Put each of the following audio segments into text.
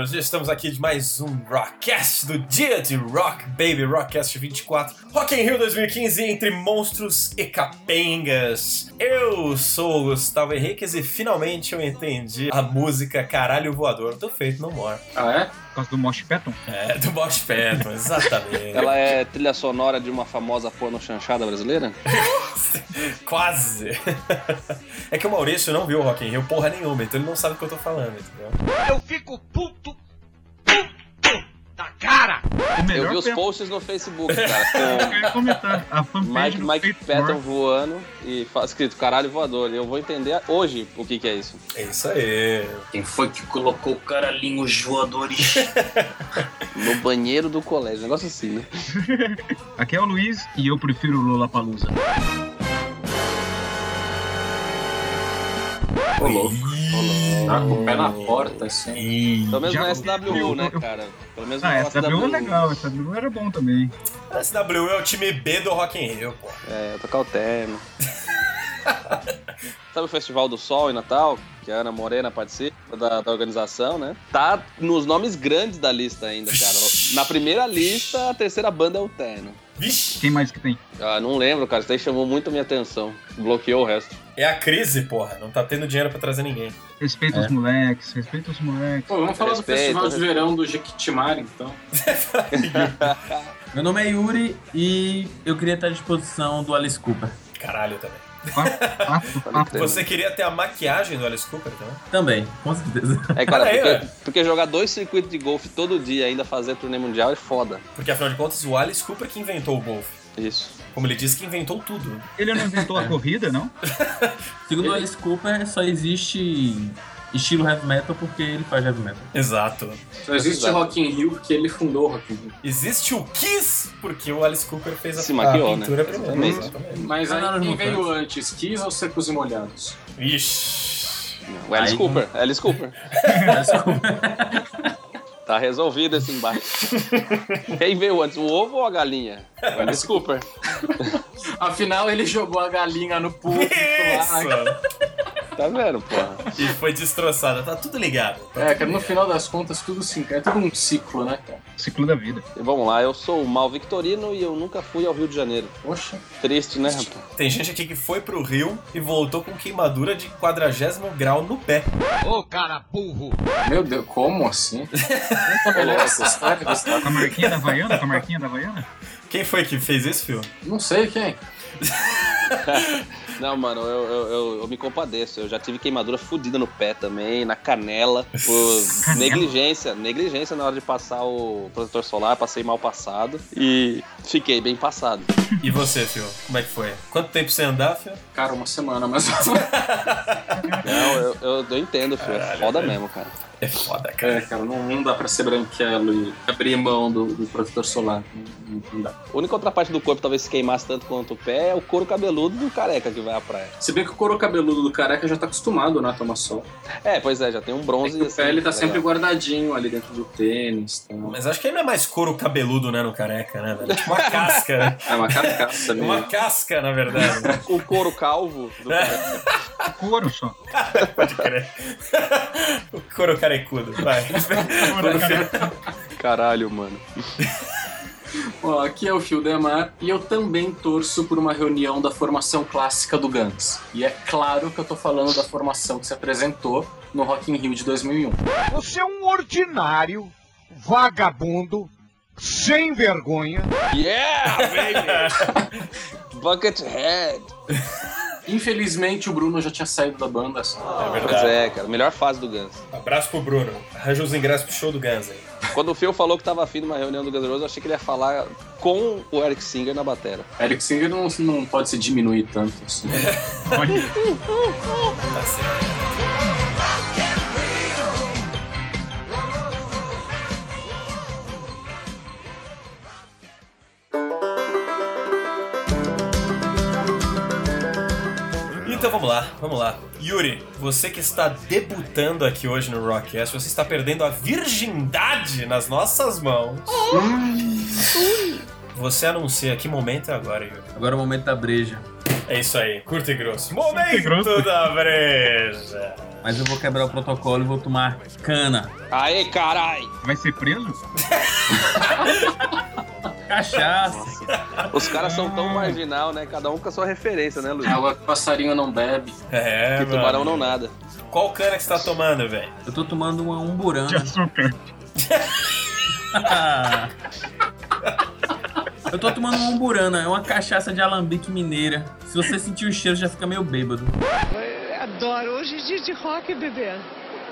queridos! Estamos aqui de mais um Rockcast do dia de Rock Baby Rockcast 24 Rock in Rio 2015 entre monstros e capengas. Eu sou o Gustavo Henriquez e finalmente eu entendi a música Caralho Voador do Feito No More. Ah, é? Por causa do Mosh Patton? É, do Bosch Patton, exatamente. Ela é trilha sonora de uma famosa porno chanchada brasileira? Quase. É que o Maurício não viu o Rock in Rio porra nenhuma, então ele não sabe o que eu tô falando, entendeu? Eu fico puto, cara. O Eu vi os a- posts no Facebook, cara, comentar. A com fanpage Mike, do Mike Patton voando e escrito caralho voador. E eu vou entender hoje o que que é isso. É isso aí. Quem foi que colocou caralhinhos voadores? No banheiro do colégio, negócio assim, né? Aqui é o Luiz e eu prefiro o Lollapalooza. Ô, louco. Tá com o pé na porta, assim. Ih. Pelo menos Já- no SWU, eu- né, eu- cara? Pelo menos Ah, W é legal, W era bom também. A SW é o time B do Rock in Rio, pô. É, tocar o terno. Sabe o Festival do Sol em Natal? Que a Ana Morena participa da, da organização, né? Tá nos nomes grandes da lista ainda, cara. Na primeira lista, a terceira banda é o Terno. Vixe! Quem mais que tem? Ah, não lembro, cara. Isso daí chamou muito a minha atenção. Bloqueou o resto. É a crise, porra. Não tá tendo dinheiro pra trazer ninguém. Respeita É. os moleques, respeita os moleques. Pô, vamos falar Respeito, do Festival de respeito. Verão do Jequitimari, então. Meu nome é Yuri e eu queria estar à disposição do Alice Cooper. Caralho também. Quatro, quatro. Você queria ter a maquiagem do Alice Cooper também? Também, com certeza. É, cara, porque, porque jogar dois circuitos de golfe todo dia e ainda fazer turnê mundial é foda. Porque afinal de contas, o Alice Cooper que inventou o golfe. Isso. Como ele disse que inventou tudo. Ele não inventou a corrida, não? Segundo o Alice Cooper, só existe estilo heavy metal porque ele faz heavy metal. Exato. Só existe Exato. Rock in Rio porque ele fundou o Rock in Rio. Existe o Kiss, porque o Alice Cooper fez a, Se maquiou, a pintura né? primeiro. Exatamente. Mas aí não, não, quem não, veio não. antes, Kiss ou Secos e Molhados? Ixi. O Alice Aí- Cooper. Alice Cooper. Alice Cooper. Tá resolvido esse embate. Quem veio antes, o ovo ou a galinha? O Alice Cooper. Afinal, ele jogou a galinha no público lá. Tá vendo, porra? E foi destroçada. Tá tudo ligado. Tá É, tudo cara, no ligado. final das contas, tudo se é tudo um ciclo, né, cara? Ciclo da vida. E vamos lá, eu sou o Mal Victorino e eu nunca fui ao Rio de Janeiro. Poxa. Triste, né, rapaz? Tem gente aqui que foi pro Rio e voltou com queimadura de 40 grau no pé. Ô, cara burro. Meu Deus, como assim? Essa história, Gustavo. Com a marquinha da Havaiana? Com a marquinha da Havaiana? Quem foi que fez esse filme? Não sei quem. Não, mano, eu, eu, eu, eu me compadeço. Eu já tive queimadura fodida no pé também, na canela, por Canela? negligência. Negligência na hora de passar o protetor solar, passei mal passado e fiquei bem passado. E você, Fio? Como é que foi? Quanto tempo sem andar, Fio? Cara, uma semana, mas. Não, eu, eu, eu entendo, filho. É foda velho. mesmo, cara. É foda, cara. É, cara, não, não dá pra ser branquelo e abrir mão do, do protetor solar. Não, não dá. A única outra parte do corpo talvez se queimasse tanto quanto o pé é o couro cabeludo do careca que vai à praia. Se bem que o couro cabeludo do careca já tá acostumado, né, a tomar sol. É, pois é, já tem um É bronze. que o pé ele tá legal. sempre guardadinho ali dentro do tênis. Tá? Mas acho que aí não é mais couro cabeludo, né, no careca, né, velho? É tipo uma casca, né? É uma carcaça É mesmo. uma casca, na verdade. né? O couro calvo do careca. Couro só. Pode crer. o couro carecudo, vai. Caralho, mano. Ó, aqui é o Fio Demar e eu também torço por uma reunião da formação clássica do Guns. E é claro que eu tô falando da formação que se apresentou no Rock in Rio de 2001. Você é um ordinário, vagabundo, sem vergonha. Yeah, baby! Buckethead. Infelizmente o Bruno já tinha saído da banda. assim. É Pois verdade. é, cara. Melhor fase do Guns. Abraço pro Bruno. Arranja os ingressos pro show do Guns aí. Quando o Phil falou que tava afim de uma reunião do Guns N' Roses, eu achei que ele ia falar com o Eric Singer na batera. Eric Singer não, não pode se diminuir tanto assim. Olha, Tá certo. Então vamos lá, vamos lá. Yuri, você que está debutando aqui hoje no Rockcast, você está perdendo a virgindade nas nossas mãos. Você anuncia que momento é agora, Yuri. Agora é o momento da breja. É isso aí, curto e grosso. Momento grosso. da breja. Mas eu vou quebrar o protocolo e vou tomar cana. Aê, carai! Vai ser preso? Cachaça. Os caras são tão marginal, né? Cada um com a sua referência, né, Luiz? É água que passarinho não bebe. É, Que mano. tubarão não nada. Qual cana que você tá tomando, velho? Eu tô tomando uma De umburana. açúcar. Eu tô tomando uma umburana. É uma cachaça de alambique mineira. Se você sentir o cheiro, já fica meio bêbado. Adoro. Hoje é dia de rock, bebê.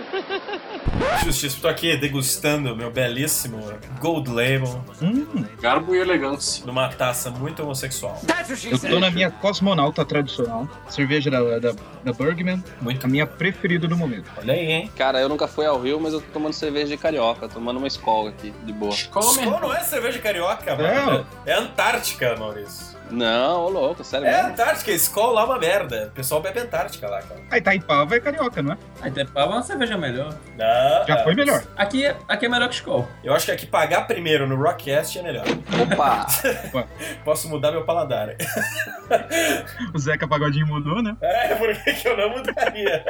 Justiça, tô aqui degustando meu belíssimo Gold Label Hum, Garbo e elegância. numa taça muito homossexual. eu tô na minha cosmonauta tradicional. Cerveja da, da, da Bergman. Muito. A minha preferida do momento. Olha aí, hein? Cara, eu nunca fui ao Rio, mas eu tô tomando cerveja de carioca, tomando uma escola aqui, de boa. Come. Skol não é cerveja carioca, mano. É, Antártica, Maurício. Não, ô louco, sério É mesmo. Antártica, Skol lá é uma merda. O pessoal bebe Antártica lá, cara. A Itaipava é carioca, não é? Aí Itaipava é uma cerveja melhor. Não, Já foi melhor. Aqui, é- aqui é melhor que Skol. Eu acho que aqui pagar primeiro no Rockcast é melhor. Opa! Posso mudar meu paladar. O Zeca Pagodinho mudou, né? É, por que que eu não mudaria?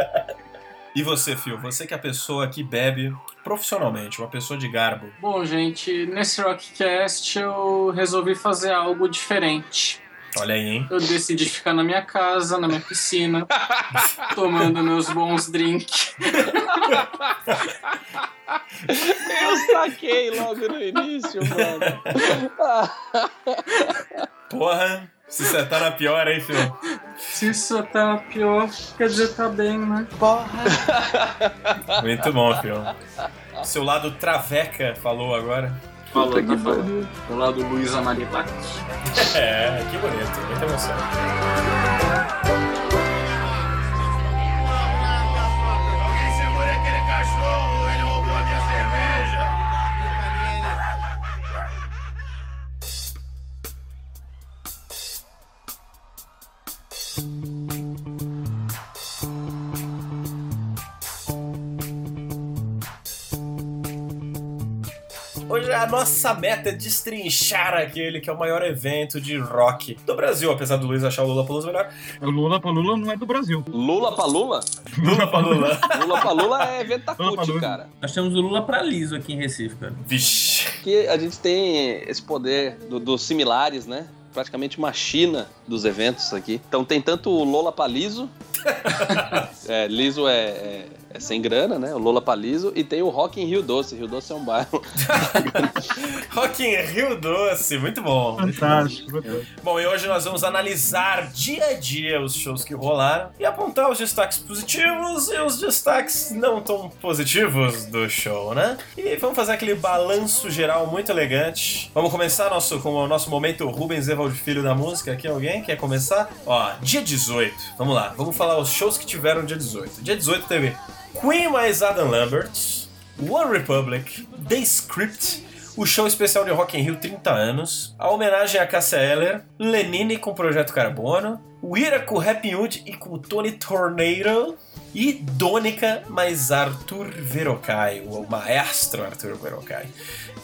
E você, Phil? Você que é a pessoa que bebe profissionalmente, uma pessoa de garbo. Bom, gente, nesse Rockcast eu resolvi fazer algo diferente. Olha aí, hein? Eu decidi ficar na minha casa, na minha piscina, tomando meus bons drinks. Eu saquei logo no início, mano. Porra, se você tá na pior, hein, Phil? Se isso tá pior, quer dizer tá bem, né? Muito bom, Phil. Seu lado traveca falou agora. Falou, Puta que tá falando. Do lado Luísa Marilac. É, que bonito, muita emoção. A nossa meta é destrinchar aquele que é o maior evento de rock do Brasil, apesar do Luiz achar o Lula Palusa melhor. O Lula pra Lula não é do Brasil. Lula pra Lula? Lula pra Lula. Lula pra Lula é Lula pra Ventacute, Lula. cara. Nós temos o Lula pra liso aqui em Recife, cara. Vixe. Que a gente tem esse poder do- dos similares, né? Praticamente uma China dos eventos aqui. Então tem tanto o Lola pra liso. é, liso é, é- é sem grana, né? O Lola pra liso. E tem o Rock em Rio Doce. Rio Doce é um bairro. Rock in Rio Doce, muito bom. Fantástico. Bom, e hoje nós vamos analisar dia a dia os shows que rolaram e apontar os destaques positivos e os destaques não tão positivos do show, né? E vamos fazer aquele balanço geral muito elegante. Vamos começar nosso, com o nosso momento Rubens Evald Filho da música aqui. Alguém quer começar? Ó, dia 18. Vamos lá, vamos falar os shows que tiveram dia 18. Dia 18 teve Queen mais Adam Lambert, One Republic, The Script, o show especial de Rock in Rio 30 anos, a homenagem a Cassia Eller, Lenine com Projeto Carbono, o Ira com Happy Hood e com Tony Tornado, e Dônica mais Arthur Verocai, o maestro Arthur Verocai.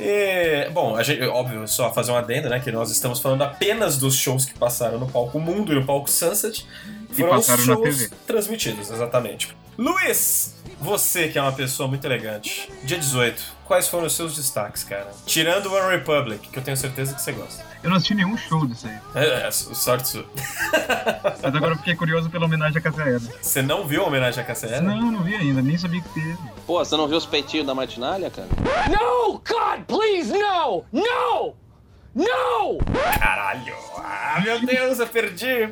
E, bom, a gente, óbvio, só fazer um adendo, né, que nós estamos falando apenas dos shows que passaram no palco Mundo e no palco Sunset, foram os shows transmitidos, exatamente. Luiz, você que é uma pessoa muito elegante, dia 18, quais foram os seus destaques, cara? Tirando One Republic, que eu tenho certeza que você gosta. Eu não assisti nenhum show disso aí. É, é, sorte sua. Mas agora eu fiquei curioso pela homenagem à Cassia Você não viu a homenagem à Cassia? Não, não vi ainda, nem sabia que teve. Pô, você não viu os peitinhos da Martinalha, cara? No, God, please, no! No! No! Caralho! Ah, meu Deus, eu perdi!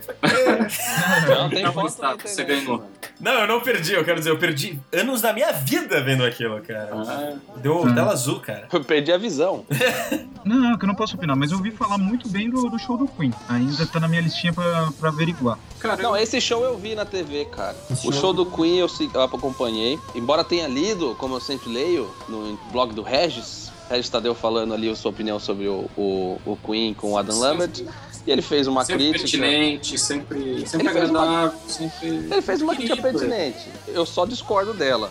Não, tem É um foto destaque, você ganhou. Não, eu não perdi, eu quero dizer, eu perdi anos da minha vida vendo aquilo, cara. Ah, Deu tela azul, cara. Eu perdi a visão. Não, não, que eu não posso opinar, mas eu ouvi falar muito bem do, do show do Queen. Ainda tá na minha listinha pra, pra averiguar. cara, Não, eu- esse show eu vi na TV, cara. Esse O show- show do Queen eu, eu acompanhei. Embora tenha lido, como eu sempre leio, no blog do Regis, Regis Tadeu falando ali a sua opinião sobre o, o, o Queen com o Adam Lambert. E ele fez uma sempre crítica. pertinente, sempre, sempre Ele fez uma- agradável, sempre. Ele fez uma crítica querido. pertinente. Eu só discordo dela.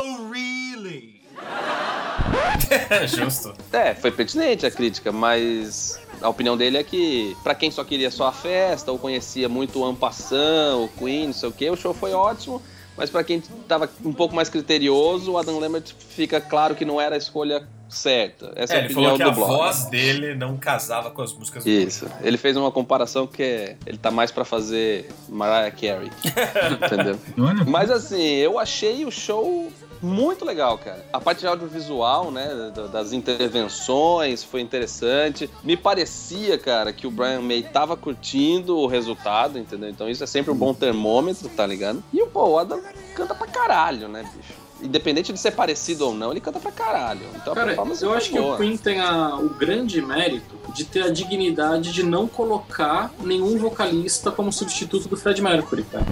Oh, really? Justo. É, foi pertinente a crítica, mas A opinião dele é que, pra quem só queria só a festa, ou conhecia muito o Ampassan, o Queen, não sei o que, o show foi ótimo. Mas pra quem tava um pouco mais criterioso, o Adam Lambert fica claro que não era a escolha certa. Essa é, É, a ele opinião falou que do a blog. voz dele não casava com as músicas do Isso. Ele fez uma comparação que é, ele tá mais pra fazer Mariah Carey. entendeu? Mas assim, eu achei o show muito legal, cara. A parte de audiovisual, né, da- das intervenções foi interessante. Me parecia, cara, que o Brian May tava curtindo o resultado, entendeu? Então isso é sempre um bom termômetro, tá ligado? E o Paul Adam canta pra caralho, né, bicho? Independente de ser parecido ou não, ele canta pra caralho. Então Cara, eu acho que boa. o Queen tem a- o grande mérito de ter a dignidade de não colocar nenhum vocalista como substituto do Fred Mercury, cara.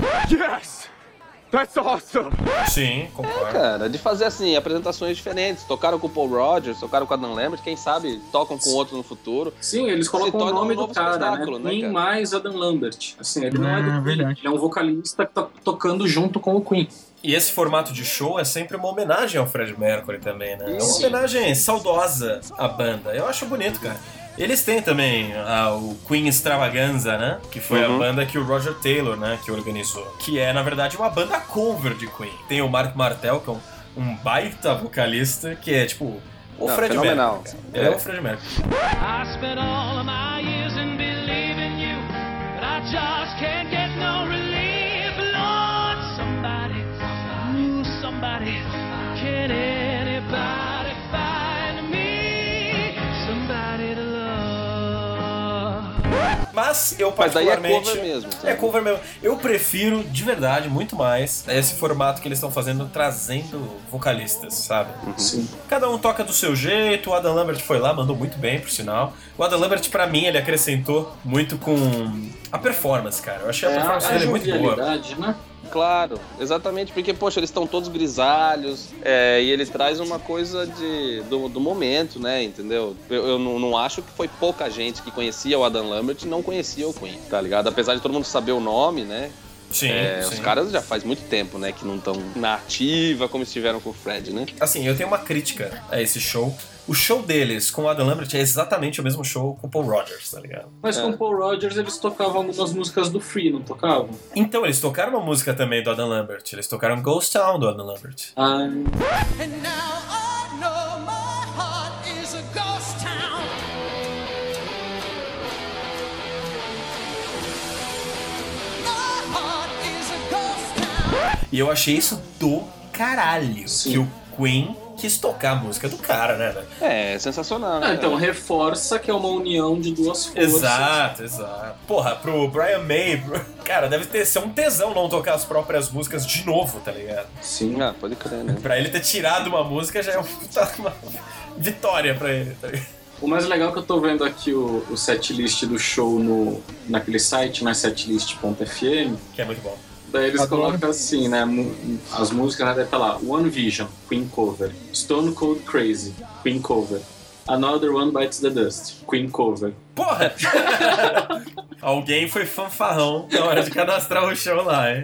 Sim, concordo. Cara, de fazer assim, apresentações diferentes. Tocaram com o Paul Rogers, tocaram com o Adam Lambert, quem sabe tocam com outro no futuro. Sim, eles colocam o nome um do cara, né? né, Queen mais Adam Lambert. Assim, ele não é do Ah, Queen, ele é um vocalista que tá tocando junto com o Queen. E esse formato de show é sempre uma homenagem ao Fred Mercury também, né? É uma homenagem saudosa à banda. Eu acho bonito, cara. Eles têm também ah, o Queen Extravaganza, né? Que foi Uhum. a banda que o Roger Taylor, né, que organizou. Que é, na verdade, uma banda cover de Queen. Tem o Mark Martel, que é um, um baita vocalista, que é tipo o Não, Fred fenomenal. Mercury. é. É. o Fred Mercury. I spent all of my years in believing you, but I just can't get Mas eu Mas daí é particularmente... cover mesmo. É cover mesmo. Eu prefiro, de verdade, muito mais esse formato que eles estão fazendo, trazendo vocalistas, sabe? Sim. Cada um toca do seu jeito, o Adam Lambert foi lá, mandou muito bem, por sinal. O Adam Lambert, pra mim, ele acrescentou muito com a performance, cara. Eu achei a É a, performance a dele muito boa. né? Claro, exatamente, porque, poxa, eles estão todos grisalhos, é, e ele traz uma coisa de, do, do momento, né, entendeu? Eu, eu não, não acho que foi pouca gente que conhecia o Adam Lambert e não conhecia o Queen, tá ligado? Apesar de todo mundo saber o nome, né, Sim, é, sim. os caras já faz muito tempo, né, que não estão na ativa como estiveram com o Fred, né? Assim, eu tenho uma crítica a esse show. O show deles com o Adam Lambert é exatamente o mesmo show com o Paul Rogers, tá ligado? Mas É. com o Paul Rogers eles tocavam algumas músicas do Free, não tocavam? Então, eles tocaram uma música também do Adam Lambert. Eles tocaram Ghost Town do Adam Lambert. Ah, town. E eu achei isso do caralho. Sim. Que o Queen quis tocar a música do cara, né, velho? É, sensacional, né? ah, então cara? reforça que é uma união de duas forças. Exato, exato. Porra, pro Brian May, cara, deve ter ser um tesão não tocar as próprias músicas de novo, tá ligado? Sim. Ah, pode crer, né? Pra ele ter tirado uma música já é uma, vitória pra ele, tá ligado? O mais legal é que eu tô vendo aqui o, o setlist do show no, naquele site, né, setlist.fm. Que é muito bom. Daí eles Adoro. colocam assim, né? As músicas, né? Daí tá lá, One Vision, Queen Cover. Stone Cold Crazy, Queen Cover. Another One Bites the Dust, Queen Cover. Porra! Alguém foi fanfarrão na hora de cadastrar o show lá, hein?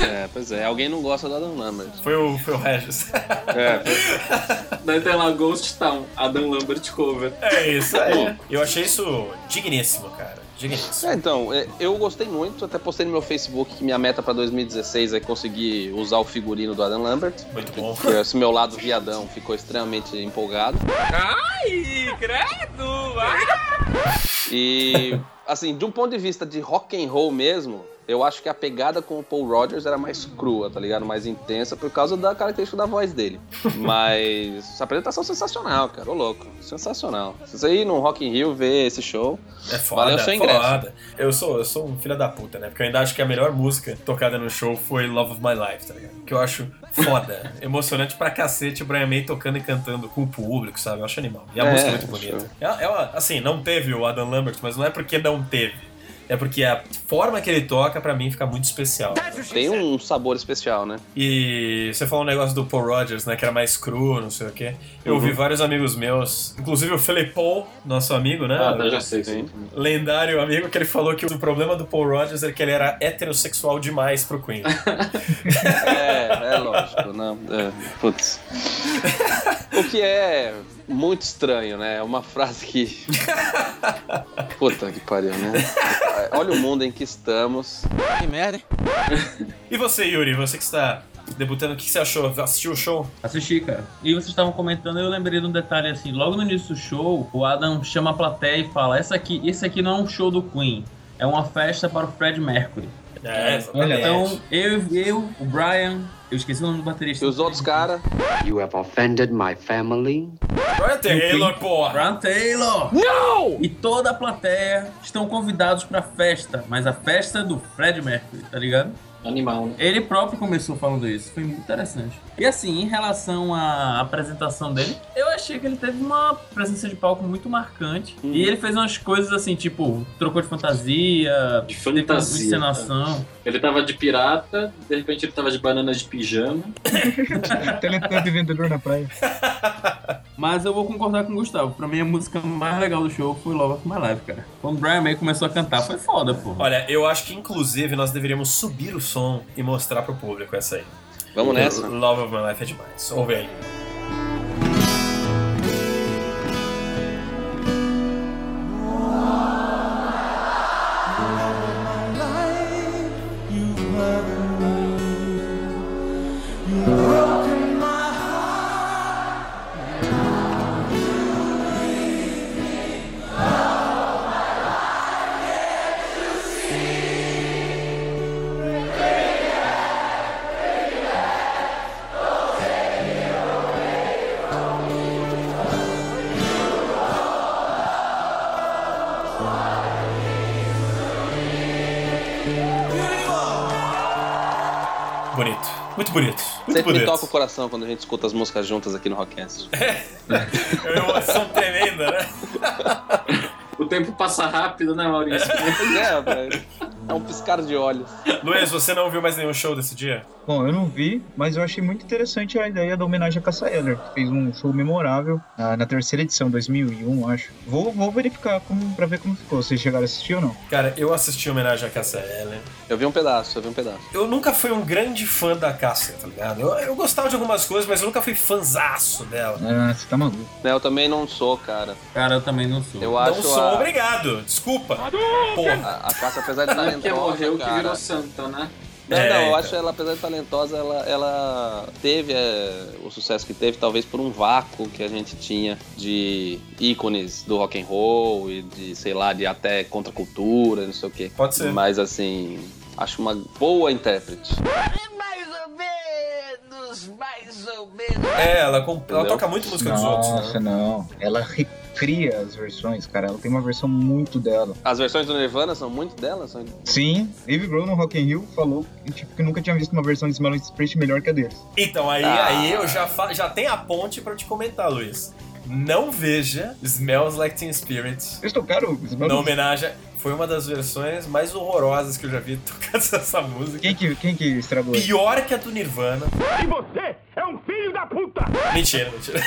É, pois é, alguém não gosta do Adam Lambert. Foi o, foi o Regis. É, Daí tem lá Ghost Town, Adam Lambert Cover. É isso aí. Eu achei isso digníssimo, cara. Digníssimo. É, então, é, eu gostei muito, até postei no meu Facebook que minha meta pra 2016 é conseguir usar o figurino do Adam Lambert. Muito bom. Porque esse meu lado viadão ficou extremamente empolgado. Ai, credo! E, assim, de um ponto de vista de rock and roll mesmo, eu acho que a pegada com o Paul Rogers era mais crua, tá ligado? Mais intensa por causa da característica da voz dele. Mas essa apresentação é sensacional, cara. Ô louco, sensacional. Se você ir no Rock in Rio ver esse show, É foda, Valeu seu ingresso. foda. Eu sou, eu sou um filho da puta, né? Porque eu ainda acho que a melhor música tocada no show foi Love of My Life, tá ligado? Que eu acho foda, emocionante pra cacete o Brian May tocando e cantando com o público, sabe? Eu acho animal. E a É, música é muito show. bonita. Ela, ela, assim, não teve o Adam Lambert, mas não é porque não teve. É porque a forma que ele toca, pra mim, fica muito especial. tem um sabor especial, né? E você falou um negócio do Paul Rogers, né? Que era mais cru, não sei o quê. Eu Uhum. ouvi vários amigos meus, inclusive o Philip Paul, nosso amigo, né? Ah, eu já sei, sim. lendário amigo que ele falou que o problema do Paul Rogers é que ele era heterossexual demais pro Queen. É, é lógico, não. É, putz. O que é muito estranho, né? É uma frase que. Puta que pariu, né? Olha o mundo em que estamos. Que merda, hein? E você, Yuri, você que está debutando, o que você achou? Assistiu o show? Assisti, cara. E vocês estavam comentando, eu lembrei de um detalhe assim, logo no início do show, o Adam chama a plateia e fala: Essa aqui, esse aqui não é um show do Queen, é uma festa para o Fred Mercury. É. Então, eu, eu, o Brian, eu esqueci o nome do baterista. E os outros caras. You have offended my family. Brian Taylor, porra! Brian Taylor! Não! E toda a plateia estão convidados pra festa, mas a festa é do Fred Mercury, tá ligado? Animal, né? Ele próprio começou falando isso, foi muito interessante. E assim, em relação à apresentação dele, eu achei que ele teve uma presença de palco muito marcante. E ele fez umas coisas assim, tipo, trocou de fantasia, De fantasia. encenação. Ele tava de pirata, de repente ele tava de banana de pijama. Teletubby vendedor na praia. Mas eu vou concordar com o Gustavo. Pra mim, a música mais legal do show foi Love of My Life, cara. Quando o Brian May começou a cantar, foi foda, pô. Olha, eu acho que inclusive nós deveríamos subir o som e mostrar pro público essa aí. Vamos nessa. Love of My Life é demais. Ouve aí. Coração quando a gente escuta as músicas juntas aqui no Rockcast. É uma emoção tremenda, né? O tempo passa rápido, né, Maurício? É, velho. É um piscar de olhos. Luiz, você não viu mais nenhum show desse dia? Bom, eu não vi, mas eu achei muito interessante a ideia da homenagem a Cassa Eller, que fez um show memorável ah, na terceira edição, 2001, acho. Vou, vou verificar como, pra ver como ficou. Vocês chegaram a assistir ou não? Cara, eu assisti a homenagem a Cassia Eller. Eu vi um pedaço, eu vi um pedaço. Eu nunca fui um grande fã da Cassia, tá ligado? Eu, eu gostava de algumas coisas, mas eu nunca fui fanzaço dela. Ah, você tá maluco. Né, Eu também não sou, cara. Cara, eu também não sou. Eu Não acho sou a, obrigado, desculpa. Porra. a, a Cássia, apesar de talentosa, Porque morreu que cara, virou santa, né? Não, É, não, eu então. acho ela, apesar de talentosa, ela, ela teve é, o sucesso que teve, talvez por um vácuo que a gente tinha de ícones do rock and roll e de, sei lá, de até contracultura, não sei o quê. Pode ser. Mas assim, acho uma boa intérprete. Mais ou menos, mais ou menos. É, ela, comp- ela toca muito música dos outros, Nossa, né? não. Ela recria as versões, cara. Ela tem uma versão muito dela. As versões do Nirvana são muito delas? São... Sim, Dave Grohl no Rock in Rio falou que, tipo, que nunca tinha visto uma versão de Smelling Spirit melhor que a deles. Então, aí, Ah. aí eu já, já tenho a ponte pra te comentar, Luiz. Não veja Smells Like Teen Spirit Eles tocaram na Smelling homenagem. Foi uma das versões mais horrorosas que eu já vi tocadas essa música. Quem que, quem que estragou? Pior que a do Nirvana. E você é um filho da puta! Mentira, mentira.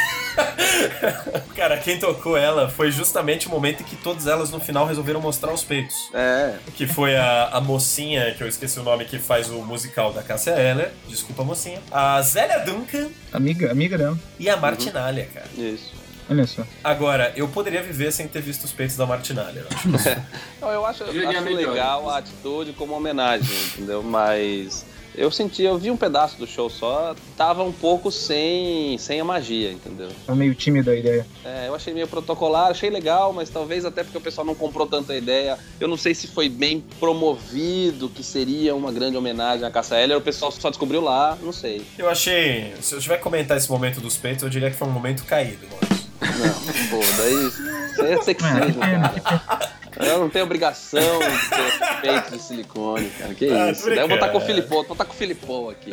Cara, quem tocou ela foi justamente o momento em que todas elas no final resolveram mostrar os peitos. É, Que foi a, a mocinha, que eu esqueci o nome, que faz o musical da Cássia Eller. Desculpa, mocinha. A Zélia Duncan Amiga, amiga dela. e a Martinalha, cara. isso. Olha só. Agora, eu poderia viver sem ter visto os peitos da Martinalha. eu acho. Não, eu acho, eu acho legal a atitude como homenagem, entendeu? Mas eu senti, eu vi um pedaço do show só, tava um pouco sem, sem a magia, entendeu? Tá meio tímida a ideia. É, eu achei meio protocolar, achei legal, mas talvez até porque o pessoal não comprou tanta ideia. Eu não sei se foi bem promovido, que seria uma grande homenagem à Cassa Eller, o pessoal só descobriu lá, não sei. Eu achei. Se eu tiver que comentar esse momento dos peitos, eu diria que foi um momento caído, mano. Não, pô, daí isso é sexismo, É, cara. Eu não tenho obrigação de ter peito de silicone, cara. Que Ah, isso? Daí eu vou estar com o. Filipão, vou estar com o Filipão aqui.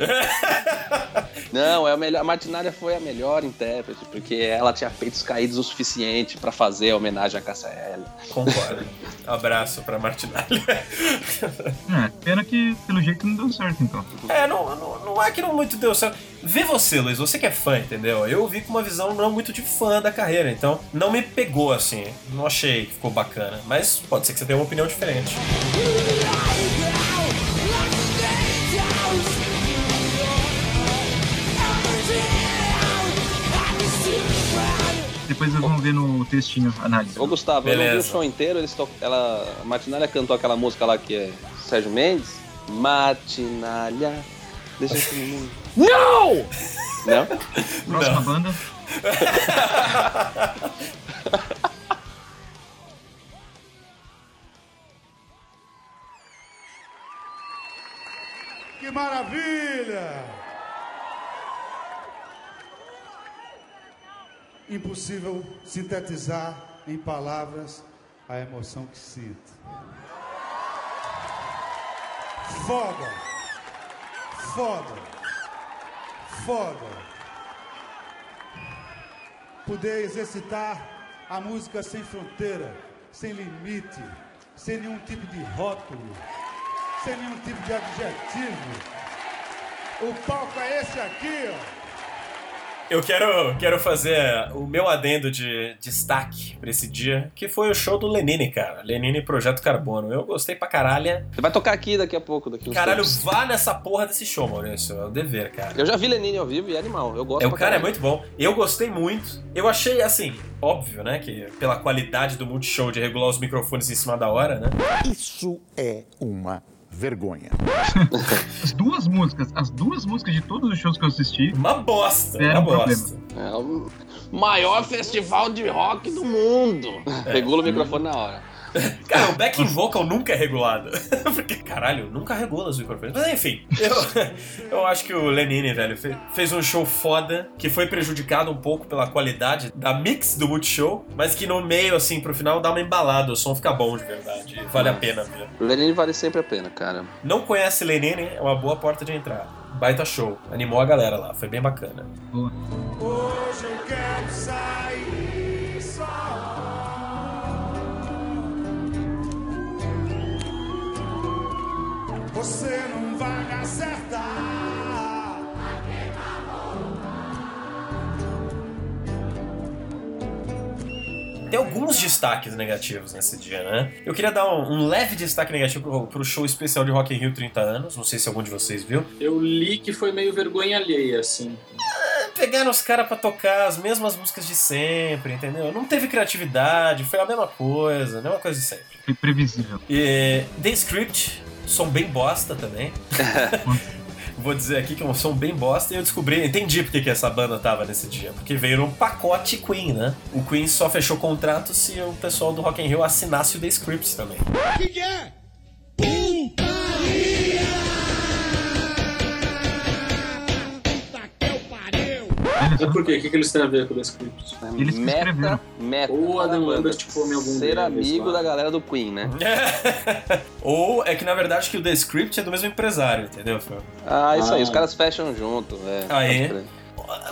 Não, é a melhor. A Martinária foi a melhor intérprete, porque ela tinha peitos caídos o suficiente pra fazer a homenagem à Cássia Eller. Concordo. Abraço pra Martinalha. É, pena que pelo jeito não deu certo então. É, não, não, não é que não muito deu certo. Vê você, Luiz, você que é fã, entendeu? Eu vi com uma visão não muito de fã da carreira, então não me pegou assim. Não achei que ficou bacana. Mas pode ser que você tenha uma opinião diferente. Let's vocês vão ver no textinho análise. Ô Gustavo, eu não vi o Beleza. show inteiro, eles to... ela... a Martinalha cantou aquela música lá que é Sérgio Mendes. Martinalha. Deixa eu ver. Não! Não? Próxima Não. banda. Que maravilha! Impossível sintetizar em palavras a emoção que sinto. Foda! Foda! Foda! Poder exercitar a música sem fronteira, sem limite, sem nenhum tipo de rótulo sem nenhum tipo de adjetivo. O palco é esse aqui, ó. Eu quero, quero fazer o meu adendo de destaque pra esse dia, que foi o show do Lenine, cara. Lenine Projeto Carbono. Eu gostei pra caralho. Você vai tocar aqui daqui a pouco, daqui Caralho, tempos. vá nessa porra desse show, Maurício. É o dever, cara. Eu já vi Lenine ao vivo e é animal. Eu gosto É, o cara é caralho. muito bom. Eu gostei muito. Eu achei, assim, óbvio, né? Que pela qualidade do Multishow de regular os microfones em cima da hora, né? Isso é uma vergonha. As duas músicas, as duas músicas de todos os shows que eu assisti. Uma bosta, uma um bosta. É o maior festival de rock do mundo. É. Regula o microfone na hora. Cara, o backing vocal nunca é regulado. Porque, caralho, nunca regula os microfones. Mas enfim, eu, eu acho que o Lenine, velho, fe- fez um show foda, que foi prejudicado um pouco pela qualidade da mix do Multishow, mas que no meio, assim, pro final dá uma embalada, o som fica bom de verdade. Vale a pena ver. O Lenine vale sempre a pena, cara. Não conhece Lenine, é uma boa porta de entrada. Baita show. Animou a galera lá, foi bem bacana. Hoje eu quero sair Você não vai me acertar. Tem alguns destaques negativos nesse dia, né? Eu queria dar um, um leve destaque negativo pro, pro show especial de Rock in Rio 30 anos. Não sei se algum de vocês viu. Eu li que foi meio vergonha alheia, assim. Pegaram os caras pra tocar as mesmas músicas de sempre, entendeu? Não teve criatividade, foi a mesma coisa, a mesma coisa de sempre. Foi previsível. E The Script, som bem bosta também. Vou dizer aqui que é um som bem bosta e eu descobri, entendi porque que essa banda tava nesse dia. Porque veio num pacote Queen, né? O Queen só fechou contrato se o pessoal do Rock in Rio assinasse o The Script também. O que, que é? É por quê? O que, que eles têm a ver com o The Script? Eles meta, meta. Ou Adam da Lambert come algum Ser amigo lá. da galera do Queen, né? Ou é que na verdade que o The Script é do mesmo empresário, entendeu? Fran? Ah, isso aí, Ah. os caras fecham junto, é. Aí.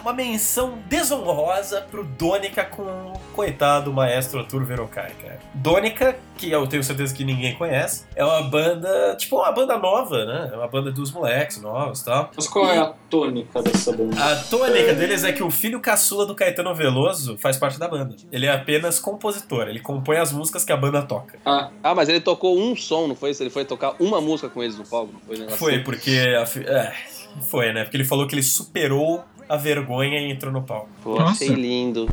Uma menção desonrosa pro Dônica com o coitado maestro Arthur Verocai, cara. Dônica, que eu tenho certeza que ninguém conhece, é uma banda, tipo uma banda nova, né? É uma banda dos moleques novos e tal. Mas qual é a tônica dessa banda? A tônica deles é que o filho caçula do Caetano Veloso faz parte da banda. Ele é apenas compositor, ele compõe as músicas que a banda toca. Ah, Ah, mas ele tocou um som, não foi isso? Ele foi tocar uma música com eles no palco, não foi? Foi, assim? porque. a fi- é, foi, né? Porque ele falou que ele superou a vergonha e entrou no palco. Pô, Nossa. achei lindo.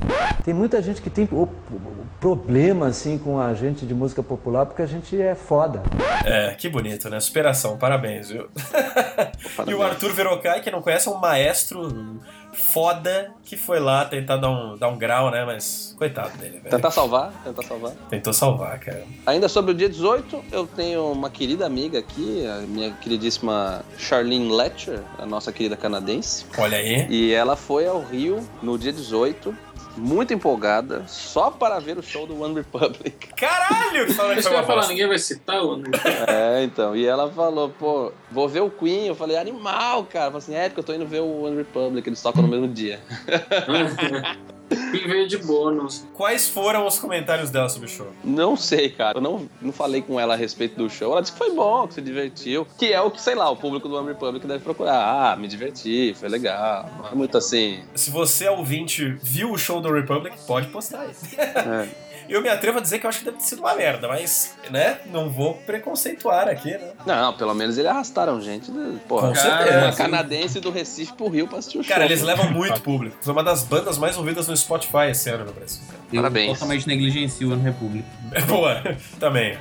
Tem muita gente que tem o- o- problema assim com a gente de música popular porque a gente é foda. É, que bonito, né? Superação, parabéns, viu? E o Arthur Verocai, que não conhece, é um maestro foda que foi lá tentar dar um, dar um grau, né? Mas coitado dele, velho. Tentar salvar, tentar salvar. Tentou salvar, cara. Ainda sobre o dia 18, eu tenho uma querida amiga aqui, a minha queridíssima Charlene Letcher, a nossa querida canadense. Olha aí. E ela foi ao Rio no dia 18, muito empolgada, só para ver o show do One Republic. Caralho! Que eu ia falar, ninguém vai citar o Andrew. É, então. E ela falou, pô, vou ver o Queen. Eu falei, animal, cara. Eu falei assim, é, porque eu tô indo ver o One Republic, eles tocam no mesmo dia. Quem veio de bônus. Quais foram os comentários dela sobre o show? Não sei, cara. Eu não, não falei com ela a respeito do show. Ela disse que foi bom, que se divertiu. Que é o que, sei lá, o público do One Republic deve procurar. Ah, me diverti, foi legal. Não é muito assim. Se você, ouvinte, viu o show do Republic, pode postar isso. É. Eu me atrevo a dizer que eu acho que deve ter sido uma merda, mas, né, não vou preconceituar aqui, né? Não, pelo menos eles arrastaram gente. Porra, Com certeza. uma canadense do Recife pro Rio pra assistir o show. Cara, eles levam muito público. Foi uma das bandas mais ouvidas no Spotify esse ano no Brasil. cara. Eu Parabéns. totalmente negligencio o One Republic. É boa, também.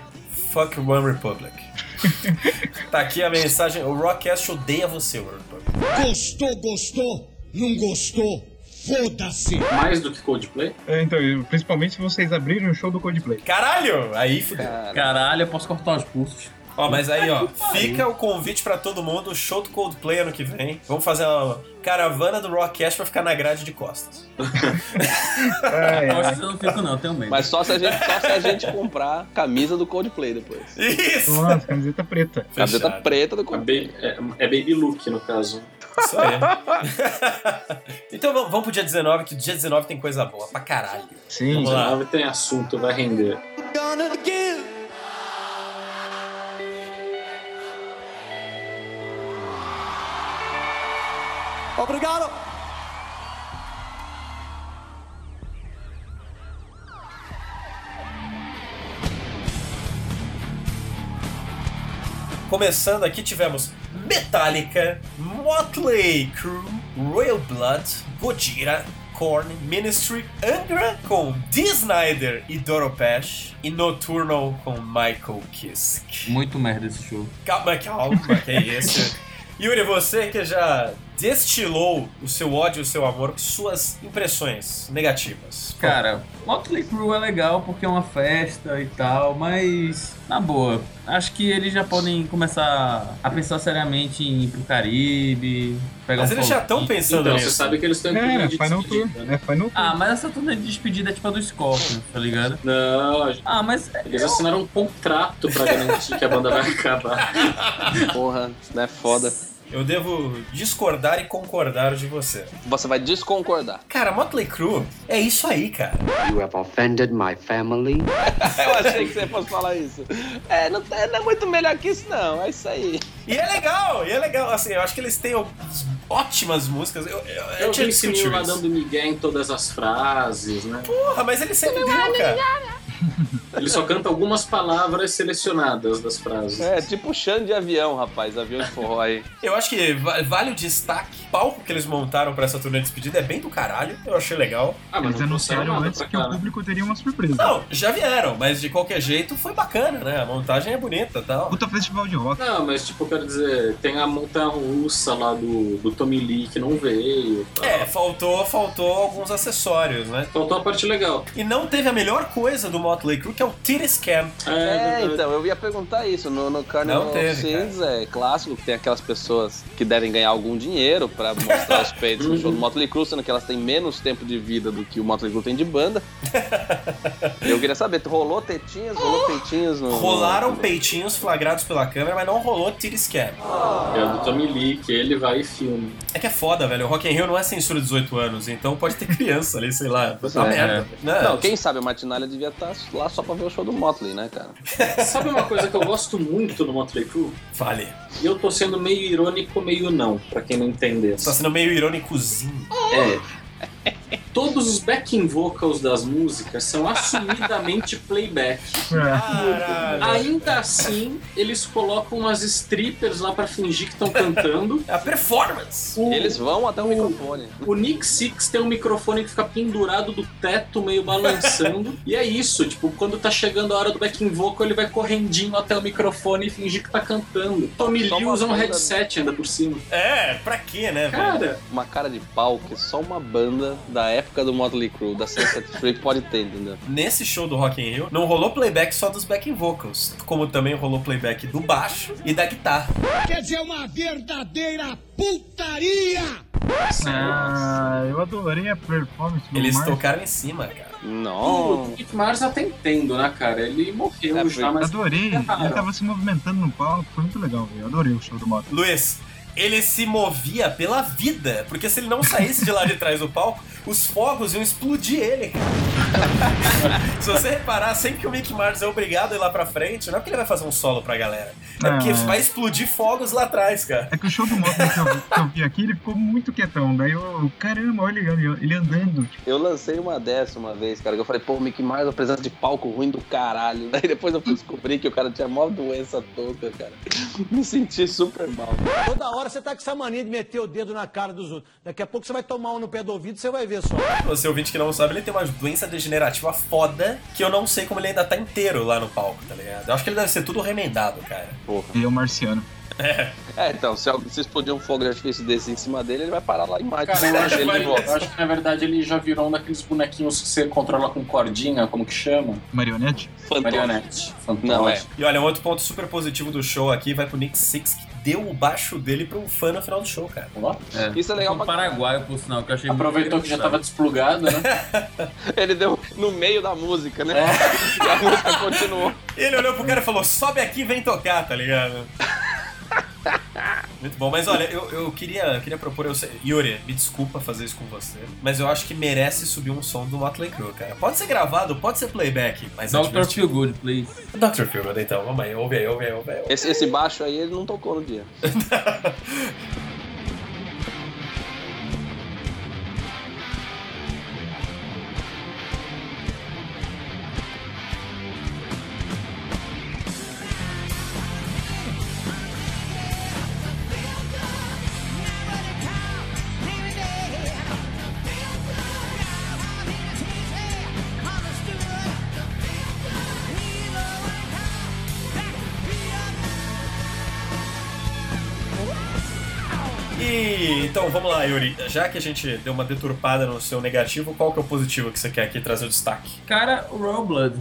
Fuck One Republic. tá aqui a mensagem. O Rockcast odeia você, One Republic. Gostou, gostou, não gostou, foda-se. Mais do que Coldplay? É, então, principalmente se vocês abrirem o show do Coldplay. Caralho! Aí fudeu. Caralho, eu posso cortar os pulsos. Ó, mas aí, ó, fica o convite pra todo mundo, show do Coldplay ano que vem. Vamos fazer uma caravana do Rockcast pra ficar na grade de costas. É, Eu acho que eu não fico, não, tenho medo. Mas só se, a gente, só se a gente comprar camisa do Coldplay depois. Isso! Nossa, camiseta preta. Camiseta Fechado. preta do É, Coldplay. é- é Baby Look, no caso. Isso aí. então vamos vamos pro dia 19, que o dia 19 tem coisa boa pra caralho. Sim. Vamos lá. 19 tem assunto, vai render. Obrigado. Começando aqui, tivemos Metallica, Motley Crue, Royal Blood, Gojira, Korn, Ministry, Angra com Dee Snyder e Doro Pesh, e Nocturnal com Michael Kiske. Muito merda esse show. Calma, calma, que é isso. Yuri, você que já destilou o seu ódio e o seu amor, suas impressões negativas. Cara, Motley Crue é legal porque é uma festa e tal, mas na boa, acho que eles já podem começar a pensar seriamente em ir pro Caribe, pegar Mas um eles já estão pensando Então, nisso. você sabe que eles estão em É, de Final Tour. né? É, Final Tour. Ah, mas essa turnê de despedida é tipo a do Scorpion, tá ligado? Não, Ah, mas eles assinaram um contrato pra garantir que a banda vai acabar. Porra, né? Foda. Eu devo discordar e concordar de você. Você vai desconcordar. Cara, Motley Crue é isso aí, cara. You have offended my family. Eu achei que você fosse falar isso. É, não, é, não é muito melhor que isso, não. É isso aí. E é legal, e é legal. Assim, eu acho que eles têm ótimas músicas. Eu, eu, eu Eu tinha vi esse discutido menino lá isso. dando migué em todas as frases, né? Porra, mas ele sempre deu, cara. Ele só canta algumas palavras selecionadas das frases. É, tipo chão de avião, rapaz. Avião de forró aí. Eu acho que va- vale o destaque. O palco que eles montaram pra essa turnê de despedida é bem do caralho. Eu achei legal. Ah, mas Eles anunciaram antes que cá, o né? público teria uma surpresa. Não, já vieram, mas de qualquer jeito foi bacana, né? A montagem é bonita e tal. Puta festival de rock. Não, mas tipo, eu quero dizer, tem a montanha russa lá do, do Tommy Lee que não veio. tal. É, faltou, faltou alguns acessórios, né? Faltou a parte legal. E não teve a melhor coisa do Motley Crue, que é o Titty Scam. É, É, então, eu ia perguntar isso. No, no Carnival Não teve, Sins é clássico que tem aquelas pessoas que devem ganhar algum dinheiro pra mostrar os peitos no show do Motley Crue, sendo que elas têm menos tempo de vida do que o Motley Crue tem de banda. Eu queria saber, rolou tetinhas, rolou peitinhos no... Rolaram peitinhos flagrados pela câmera, mas não rolou Titty Scam. É o do Tommy Lee, que ele vai e filme. É que é foda, velho. O Rock in Rio não é censura de 18 anos, então pode ter criança ali, sei lá. Tá É. merda. Não, Não, quem sabe a Martinalha devia estar lá só pra ver o show do Motley, né, cara? Sabe uma coisa que eu gosto muito do Motley Crue? Fale. E eu tô sendo meio irônico, meio não, pra quem não entender. Você tá sendo meio irônicozinho. É. Todos os backing vocals das músicas são assumidamente playback. Caralho. Ainda assim, eles colocam umas strippers lá pra fingir que estão cantando. É a performance. O, Eles vão até o microfone. o Nick Six tem um microfone que fica pendurado do teto, meio balançando. e é isso, tipo, quando tá chegando a hora do backing vocal, ele vai correndinho até o microfone e fingir que tá cantando. Tommy Só Lee usa um headset ainda por cima. É, pra quê, né, velho? Cara, Uma cara de pau que só uma banda da época do Motley Crue, da Sunset Free, pode ter, entendeu? Nesse show do Rock in Rio, não rolou playback só dos backing vocals, como também rolou playback do baixo e da guitarra. Quer dizer, uma verdadeira putaria! Ah, eu adorei a performance do Eles Mark. tocaram em cima, cara. Não. o Nick Mars até entendo, né, cara? Ele morreu É, já, mas. Adorei. Raro. Ele tava se movimentando no palco, foi muito legal, velho. Eu adorei o show do Moto. Luiz, ele se movia pela vida. Porque se ele não saísse de lá de trás do palco, os fogos iam explodir ele, cara. se você reparar, sempre que o Mick Mars é obrigado a ir lá pra frente, não é porque ele vai fazer um solo pra galera. É Não. porque vai explodir fogos lá atrás, cara. É que o show do Motley que eu, que eu vi aqui, ele ficou muito quietão. Daí eu, caramba, olha ele, ele andando. Tipo, Eu lancei uma dessa uma vez, cara, que eu falei, pô, o Mickey Mars apresenta de palco ruim do caralho. Daí depois eu fui descobrir que o cara tinha mó doença touca, cara. Me senti super mal. Toda hora você tá com essa mania de meter o dedo na cara dos outros. Daqui a pouco você vai tomar um no pé do ouvido, você vai ver só. Você ouvinte que não sabe, ele tem uma doença degenerativa foda que eu não sei como ele ainda tá inteiro lá no palco, tá ligado? Eu acho que ele deve ser tudo remendado, cara. Porra. é um marciano. É, então, se, alguém- se explodir um fogo de artifício desse em cima dele, ele vai parar lá em Marte. Cara, eu acho, que ele vai- de volta. eu acho que na verdade ele já virou um daqueles bonequinhos que você controla com cordinha, como que chama? Marionete? Marionete. Fantoche. Não, é. E olha, um outro ponto super positivo do show aqui vai pro Nick Six, que deu o baixo dele pra um fã no final do show, cara. Isso é legal um pra paraguaio, por sinal, que eu achei Aproveitou que já tava desplugado, né? Ele deu no meio da música, né? E a música continuou. Ele olhou pro cara e falou: sobe aqui e vem tocar, tá ligado? Muito bom, mas olha, eu, eu queria, eu queria propor. Eu sei, Yuri, me desculpa fazer isso com você, mas eu acho que merece subir um som do Motley Crue, cara. Pode ser gravado, pode ser playback, mas é Dr. divertido. Feel Good, please. Dr. Feelgood, então, vamos aí, ouve aí, ouve aí, ouve aí. Esse, esse baixo aí, ele não tocou no dia. E então vamos lá, Yuri. Já que a gente deu uma deturpada no seu negativo, qual que é o positivo que você quer aqui trazer o destaque? Cara, o Royal Blood.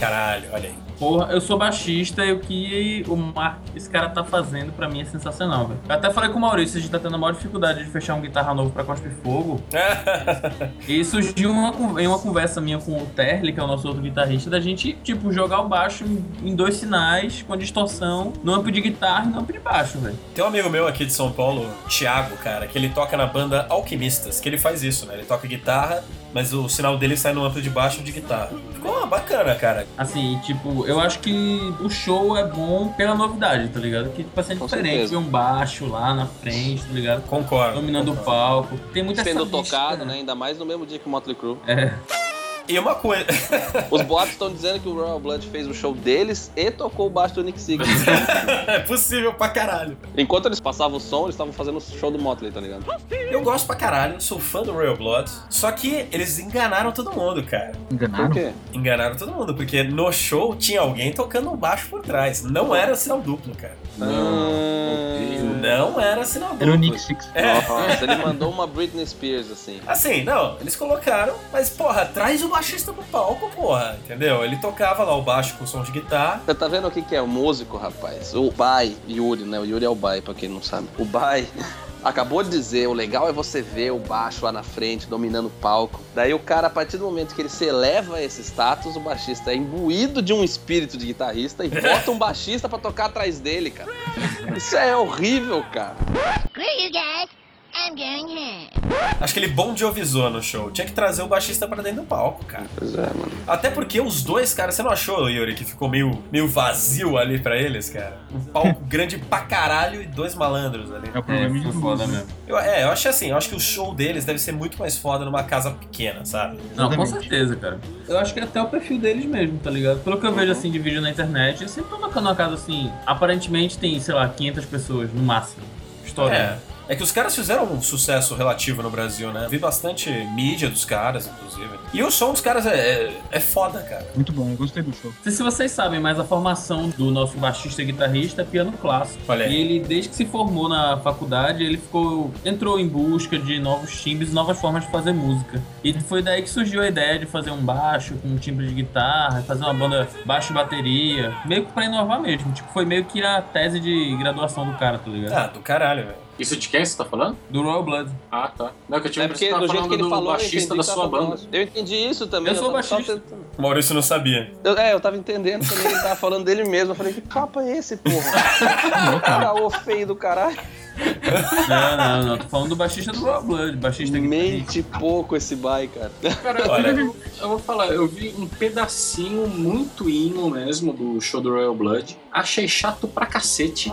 Caralho, olha aí. Porra, eu sou baixista e o que o Mark, esse cara tá fazendo pra mim é sensacional, velho. Eu até falei com o Maurício, a gente tá tendo a maior dificuldade de fechar um guitarra novo pra Cospe Fogo. e surgiu uma, em uma conversa minha com o Terli, que é o nosso outro guitarrista, da gente, tipo, jogar o baixo em, em dois sinais, com distorção, no amplo de guitarra e no amplo de baixo, velho. Tem um amigo meu aqui de São Paulo, Thiago, cara, que ele toca na banda Alquimistas, que ele faz isso, né? Ele toca guitarra, mas o sinal dele sai no amplo de baixo de guitarra. Ficou bacana, cara. Assim, tipo, eu acho que o show é bom pela novidade, tá ligado? Que, tipo, assim, é diferente ver um baixo lá na frente, tá ligado? Concordo. Dominando o palco. Tem muita Sendo tocado, né? Ainda mais no mesmo dia que o Motley Crue. É. E uma coisa. Os boatos estão dizendo que o Royal Blood fez o show deles e tocou o baixo do Nick Six. é possível pra caralho. Enquanto eles passavam o som, eles estavam fazendo o show do Motley, tá ligado? Eu gosto pra caralho, sou fã do Royal Blood. Só que eles enganaram todo mundo, cara. Enganaram? Por quê? Enganaram todo mundo, porque no show tinha alguém tocando um baixo por trás. Não era sinal duplo, cara. Não era sinal duplo. Era o Nick Six. É. Nossa, ele mandou uma Britney Spears, assim. Assim, não, eles colocaram, mas porra, traz o baixista pro palco, porra, entendeu? Ele tocava lá o baixo com som de guitarra. Você tá vendo o que, que é o músico, rapaz? O Bai, Yuri, né? O Yuri é o Bai, pra quem não sabe. O Bai acabou de dizer, o legal é você ver o baixo lá na frente, dominando o palco. Daí o cara, a partir do momento que ele se eleva esse status, o baixista é imbuído de um espírito de guitarrista e bota um baixista pra tocar atrás dele, cara. Isso é horrível, cara. I'm going home. Acho que ele bom de ovisou no show. Tinha que trazer o baixista pra dentro do palco, cara. Pois é, mano. Até porque os dois, cara, você não achou, Yuri, que ficou meio, meio vazio ali pra eles, cara? Um palco grande pra caralho e dois malandros ali. É o problema de foi luz, foda né? mesmo. Eu, é, eu acho assim, eu acho que o show deles deve ser muito mais foda numa casa pequena, sabe? Não, com certeza, cara. Eu acho que é até o perfil deles mesmo, tá ligado? Pelo que eu vejo, assim, de vídeo na internet, eles sempre estão tocando uma casa, assim, aparentemente tem, sei lá, 500 pessoas no máximo. História. É. É que os caras fizeram um sucesso relativo no Brasil, né? Vi bastante mídia dos caras, inclusive. E o som dos caras é, é, é foda, cara. Muito bom, gostei do show. Não sei se vocês sabem, mas a formação do nosso baixista e guitarrista é piano clássico. Olha aí. E ele, desde que se formou na faculdade, ele ficou. entrou em busca de novos timbres novas formas de fazer música. E foi daí que surgiu a ideia de fazer um baixo com um timbre de guitarra, fazer uma banda baixo e bateria. Meio que pra inovar mesmo. Tipo, foi meio que a tese de graduação do cara, tá ligado? Ah, do caralho, velho. Isso de quem você tá falando? Do Royal Blood. Ah, tá. Não, que eu tinha É porque que do jeito que falando ele do falou, eu baixista entendi da sua falando. banda. Eu entendi isso também. Eu sou tava só baixista. tentando- Maurício não sabia. Eu- é, eu tava entendendo também, ele tava falando dele mesmo. Eu falei, que papo é esse, porra? Caô feio do caralho. Não, não, não. Tô falando do baixista do Royal Blood. Baixista que Mente pouco esse bai, cara. Cara, Olha. eu, eu vou falar, eu vi um pedacinho muito hino mesmo do show do Royal Blood. Achei chato pra cacete.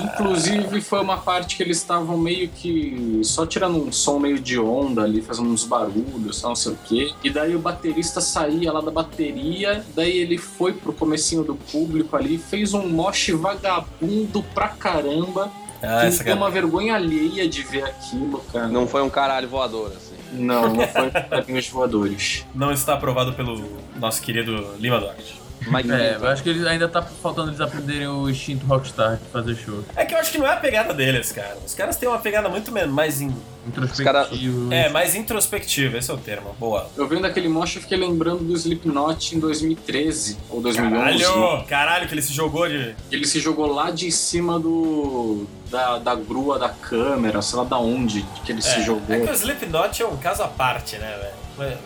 Inclusive, foi uma parte que eles estavam meio que só tirando um som meio de onda ali, fazendo uns barulhos, não sei o quê. E daí o baterista saía lá da bateria, daí ele foi pro comecinho do público ali, fez um moche vagabundo pra caramba. Ah, que essa cara. uma vergonha alheia de ver aquilo, cara. Não foi um caralho voador, assim. Não, não foi carinhos voadores. Não está aprovado pelo nosso querido Lima Duarte. Mike É, eu acho que eles ainda tá faltando eles aprenderem o instinto Rockstar de fazer show. É que eu acho que não é a pegada deles, cara. Os caras têm uma pegada muito men- mais, in... Introspectivo. é, mais introspectiva, esse é o termo. Boa. Eu vendo aquele eu fiquei lembrando do Slipknot em 2013 ou 2011. Caralho! Caralho, que ele se jogou de. Ele se jogou lá de cima do da, da grua da câmera, sei lá da onde que ele se É, jogou. é que o Slipknot é um caso à parte, né, velho?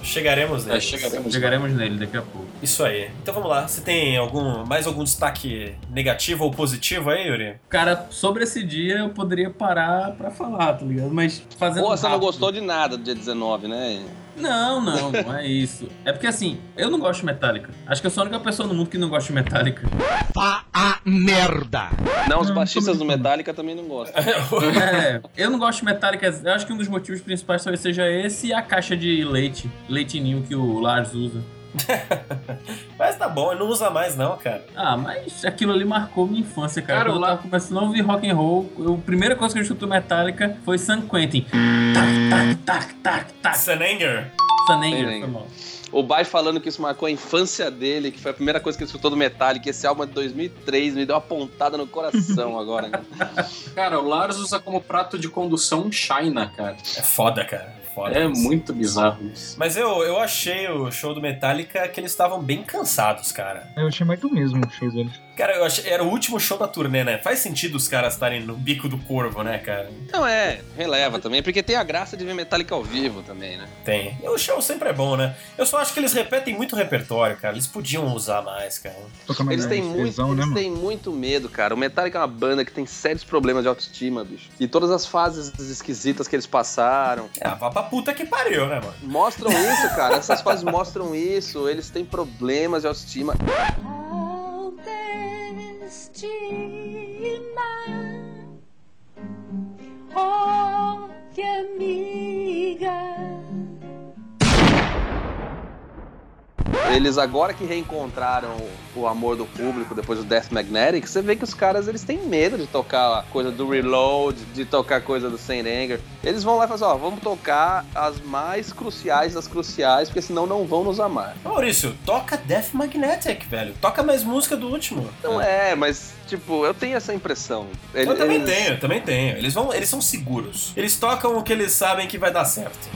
Chegaremos nele. É, chegaremos. Chegaremos nele daqui a pouco. Isso aí. Então vamos lá. Você tem algum mais algum destaque negativo ou positivo aí, Yuri? Cara, sobre esse dia eu poderia parar pra falar, tá ligado? Mas fazendo. Pô, você não rápido. gostou de nada do dia 19, né? Não, não, não é isso. É porque assim, eu não gosto de Metallica. Acho que eu sou a única pessoa no mundo que não gosta de Metallica. Vá a merda! Não, os baixistas do Metallica também não gostam. É, eu não gosto de Metallica. Eu acho que um dos motivos principais talvez seja esse e a caixa de leite, leitinho que o Lars usa. Mas tá bom, ele não usa mais não, cara. Ah, mas aquilo ali marcou minha infância, cara. Cara, Quando eu lá- tava começando a ouvir rock and roll, eu- a primeira coisa que eu escuto Metallica foi San Quentin. Tac, tac, tac, tac, tac. Senanger. San Anger, Anger. foi mal. O Bai falando que isso marcou a infância dele, que foi a primeira coisa que ele escutou do Metallica. Esse álbum é de 2003, me deu uma pontada no coração agora. né? Cara, o Lars usa como prato de condução China, cara. É foda, cara. Foda É isso. muito bizarro isso. Mas eu, eu achei o show do Metallica que eles estavam bem cansados, cara. Eu achei mais do mesmo o show dele. Cara, eu achei, era o último show da turnê, né? Faz sentido os caras estarem no bico do corvo, né, cara? Não, é, releva também, porque tem a graça de ver Metallica ao vivo também, né? Tem. E o show sempre é bom, né? Eu só acho que eles repetem muito repertório, cara. Eles podiam usar mais, cara. Eles têm, muito, né, eles mano? têm muito medo, cara. O Metallica é uma banda que tem sérios problemas de autoestima, bicho. E todas as fases esquisitas que eles passaram. Ah, vá pra puta que pariu, né, mano? Mostram isso, cara. Essas fases mostram isso. Eles têm problemas de autoestima. Oh, Eles agora que reencontraram o amor do público depois do Death Magnetic, você vê que os caras eles têm medo de tocar a coisa do Reload, de tocar coisa do Saint Anger. Eles vão lá e falam assim, ó, vamos tocar as mais cruciais das cruciais, porque senão não vão nos amar. Maurício, toca Death Magnetic, velho. Toca mais música do último. Não é, mas tipo, eu tenho essa impressão. Ele- Eu também eles- tenho, eu também tenho. Eles, vão, eles são seguros. Eles tocam o que eles sabem que vai dar certo.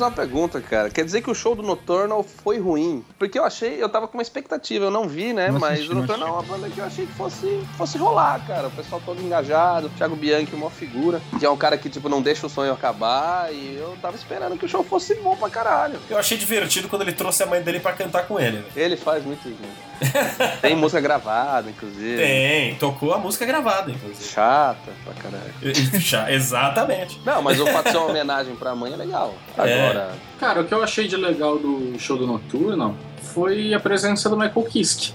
Fazer uma pergunta, cara. Quer dizer que o show do Nocturnal foi ruim? Porque eu achei, eu tava com uma expectativa, eu não vi, né? Não Mas assisti, o não Nocturnal é uma banda que eu achei que fosse, fosse rolar, cara. O pessoal todo engajado, Thiago Bianchi, uma figura, que é um cara que, tipo, não deixa o sonho acabar. E eu tava esperando que o show fosse bom pra caralho. Eu achei divertido quando ele trouxe a mãe dele pra cantar com ele. velho. Ele faz muito isso. Tem música gravada, inclusive. Tem, tocou a música gravada, inclusive. Chata pra caralho. Exatamente. Não, mas o fato de ser uma homenagem pra mãe é legal. É. Agora, Cara, o que eu achei de legal do show do Noturno foi a presença do Michael Kiske.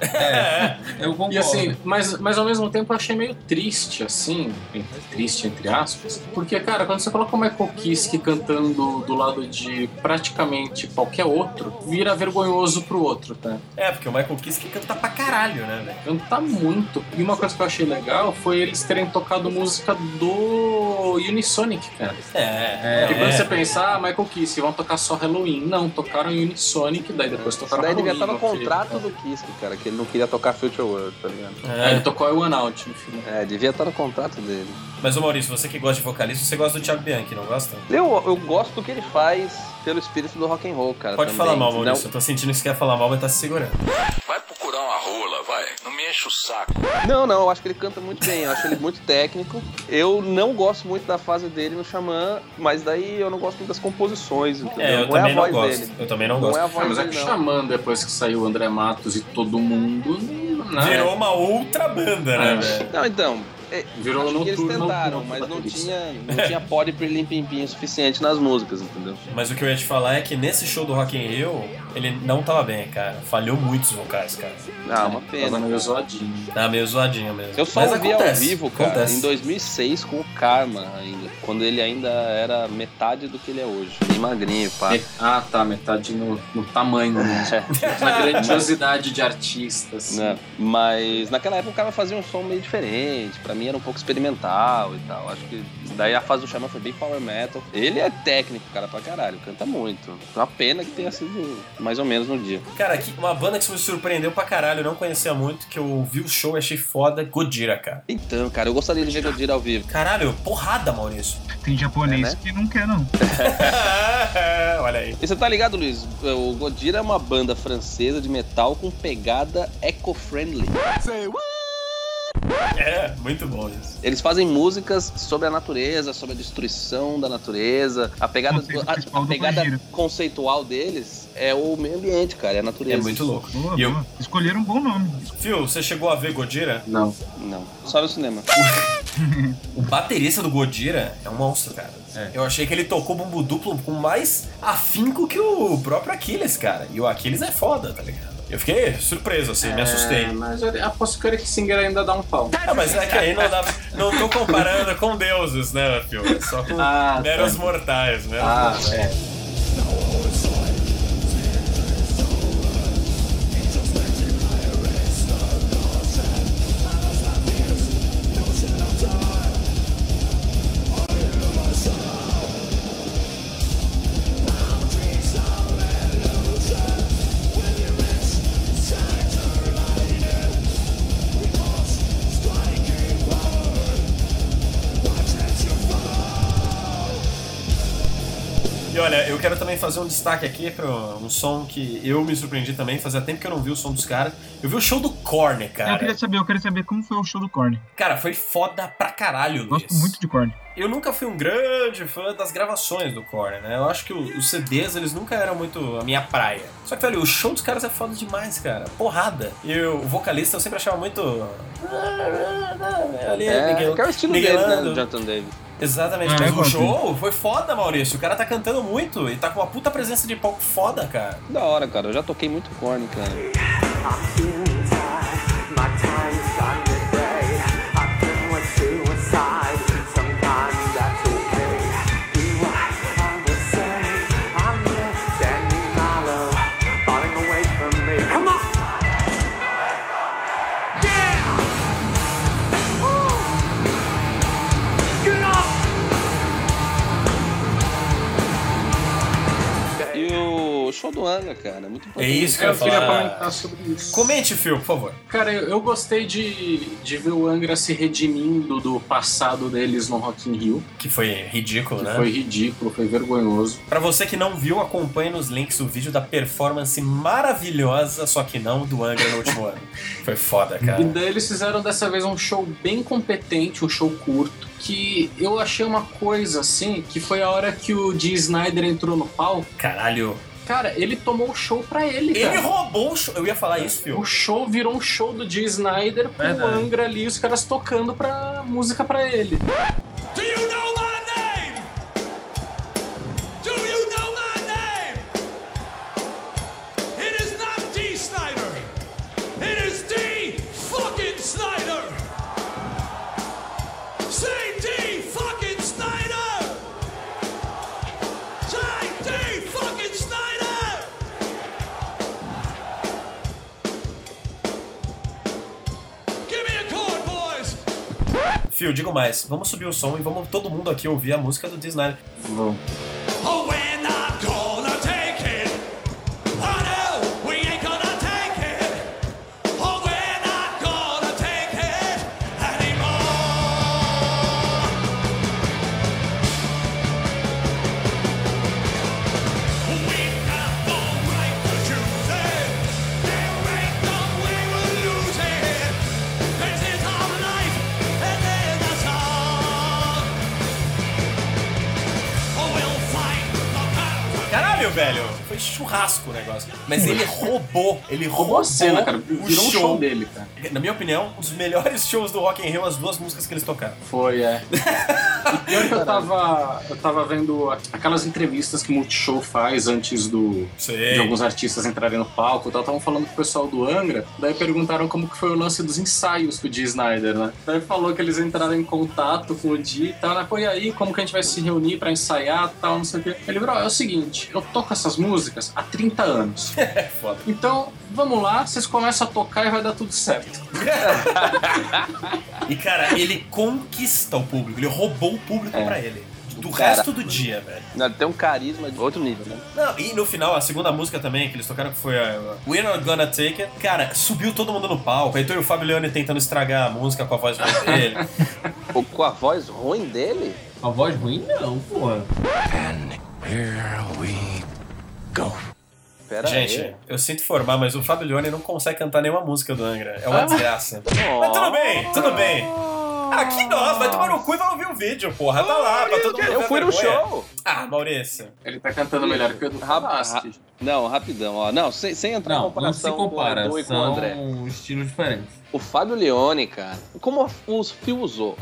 É, eu concordo. E assim, mas, mas ao mesmo tempo eu achei meio triste, assim, triste entre aspas, porque, cara, quando você coloca o Michael Kiske cantando do lado de praticamente qualquer outro, vira vergonhoso pro outro, tá? É, porque o Michael Kiske canta pra caralho, né, velho? Canta muito. E uma coisa que eu achei legal foi eles terem tocado música do Unisonic, cara. É, E quando você pensar, ah, Michael Kiske, vão tocar só Halloween. Não, tocaram Unisonic, daí depois tocaram Daí devia Halloween. estar no contrato do Kiss, cara, que ele não queria tocar Future World, tá ligado? É, ele tocou o One Out no final. É, devia estar no contrato dele. Mas, ô Maurício, você que gosta de vocalista, você gosta do Thiago Bianchi, não gosta? Eu, eu gosto do que ele faz pelo espírito do rock and roll, cara. Pode também. falar mal, Não- Maurício. Eu tô sentindo que você quer falar mal, mas tá se segurando. Vai procurar uma rola, vai. Não me enche o saco. Não, não, eu acho que ele canta muito bem, eu acho ele muito técnico. Eu não gosto muito da fase dele no Xamã, mas daí eu não gosto muito das composições, entendeu? É, eu não é a também não voz gosto. dele. Eu também não Não gosto. é a Ah, voz mas é que não. chamando depois que saiu o André Matos e todo mundo. né? Virou uma outra banda, né, É. velho? Não, então, é, Virou acho que eles tentaram, mas não tinha, não tinha pod pirlim pim pim o suficiente nas músicas, entendeu? Mas o que eu ia te falar é que nesse show do Rock in Rio, ele não tava bem, cara. Falhou muitos vocais, cara. Ah, uma pena. Tava meio zoadinho. Tá meio zoadinho mesmo. Eu só Mas ouvi ao acontece, vivo, cara, acontece. em 2006 com o Karma ainda, quando ele ainda era metade do que ele é hoje. Bem magrinho, pá. Me- Ah, tá, metade no, no tamanho, né? Na grandiosidade de artistas. Né? Mas naquela época o cara fazia um som meio diferente, pra mim era um pouco experimental e tal. Acho que daí a fase do Xamã foi bem power metal. Ele é técnico, cara, pra caralho, canta muito. Uma pena que tenha sido mais ou menos no dia. Cara, que- uma banda que me surpreendeu pra caralho, eu não conhecia muito, que eu vi o show e achei foda, Godira, cara. Então, cara, eu gostaria de ver Godira ao vivo. Caralho, porrada, Maurício. Tem japonês É, né? que não quer, não. Olha aí. E você tá ligado, Luiz? O Godira é uma banda francesa de metal com pegada eco-friendly. É, muito bom isso. Eles fazem músicas sobre a natureza, sobre a destruição da natureza. A pegada, Conceito a, a do pegada conceitual deles é o meio ambiente, cara, é a natureza. É muito louco. Boa, E eu-. Escolheram um bom nome. Phil, você chegou a ver Godira? Não. Não, só no cinema. O baterista do Godira é um monstro, cara. Eu achei que ele tocou bumbo duplo com mais afinco que o próprio Aquiles, cara. E o Aquiles é foda, tá ligado? Eu fiquei surpreso, assim, me assustei. É, mas aposto que o Eric Singer ainda dá um pau. Ah, mas é que aí não dá. Não tô comparando com deuses, né, Phil? É só com Ah, meros tá. mortais, né? Ah, é. Também fazer um destaque aqui para um som que eu me surpreendi também. Fazia tempo que eu não vi o som dos caras. Eu vi o show do Korn, Eu cara. queria saber, eu queria saber como foi o show do Korn. Cara, foi foda pra caralho, Luiz. Gosto muito de Korn. Eu nunca fui um grande fã das gravações do Korn, né? Eu acho que os CDs, eles nunca eram muito a minha praia. Só que, velho, o show dos caras é foda demais, cara. Porrada. E eu- o vocalista eu sempre achava muito... Ali, É, Miguel- que é o estilo dele, né, do Jonathan Davis. Exatamente, Ah, mas eu o show foi foda, Maurício. O cara tá cantando muito e tá com uma puta presença de palco foda, cara. Da hora, cara, eu já toquei muito corne, cara. E Anga, cara, muito É importante. isso que eu Eu queria comentar sobre isso. Comente, Phil, por favor. Cara, eu, eu gostei de, de ver o Angra se redimindo do passado deles no Rock in Rio. Que foi ridículo, Que né? foi ridículo, foi vergonhoso. Pra você que não viu, acompanhe nos links o vídeo da performance maravilhosa, só que não, do Angra no último ano. Foi foda, cara. E daí eles fizeram dessa vez um show bem competente, um show curto, que eu achei uma coisa assim, que foi a hora que o Dee Snyder entrou no palco. Caralho. Cara, ele tomou o show pra ele, Ele cara. roubou o show. Eu ia falar isso, Phil. O show virou um show do Dee Snyder com o. Angra ali e os caras tocando pra música pra ele. Do you know Phil, digo mais, vamos subir o som e vamos todo mundo aqui ouvir a música do Disney. Vamos. Churrasco o negócio. Mas ele roubou, ele roubou, a cena, cara. o Virou um show. show dele, cara. Na minha opinião, um dos melhores shows do Rock in Rio, as duas músicas que eles tocaram. Foi, é. E pior que eu tava, eu tava vendo aquelas entrevistas que o Multishow faz antes do, Sei. de alguns artistas entrarem no palco. Estavam tava falando com o pessoal do Angra, daí perguntaram como que foi o lance dos ensaios com o Snyder, né? Daí falou que eles entraram em contato com o Dee e tal, né? Pô, e aí, como que a gente vai se reunir pra ensaiar tal, não sei o quê. Ele virou, é o seguinte, eu toco essas músicas há 30 anos. É foda. Então, vamos lá, vocês começam a tocar e vai dar tudo certo. E, cara, ele conquista o público, ele roubou o público É. pra ele. Do Cara. resto do dia, velho. Não, Tem um carisma de outro nível, né? Não, e no final, a segunda música também, que eles tocaram, que foi a We're Not Gonna Take It. Cara, subiu todo mundo no palco. Aí tu e o Fábio Leone tentando estragar a música com a voz ruim dele. Ou com a voz ruim dele? A voz ruim não, porra. Pera Gente, aí. eu sinto informar, mas o Fábio Leone não consegue cantar nenhuma música do Angra. É uma Ah. desgraça. Mas tudo bem, tudo bem. Aqui nós, vai tomar no cu e vai ouvir o vídeo, porra. Tá lá, pra todo mundo Eu fui no show. Ah, Maurício. Ele tá cantando melhor que o ra- Não, rapidão, ó. Não, sem, sem entrar em Não, não se comparação compara, com o Edu e com o André. são estilos diferentes. O Fábio Leone, cara, como o Phil usou,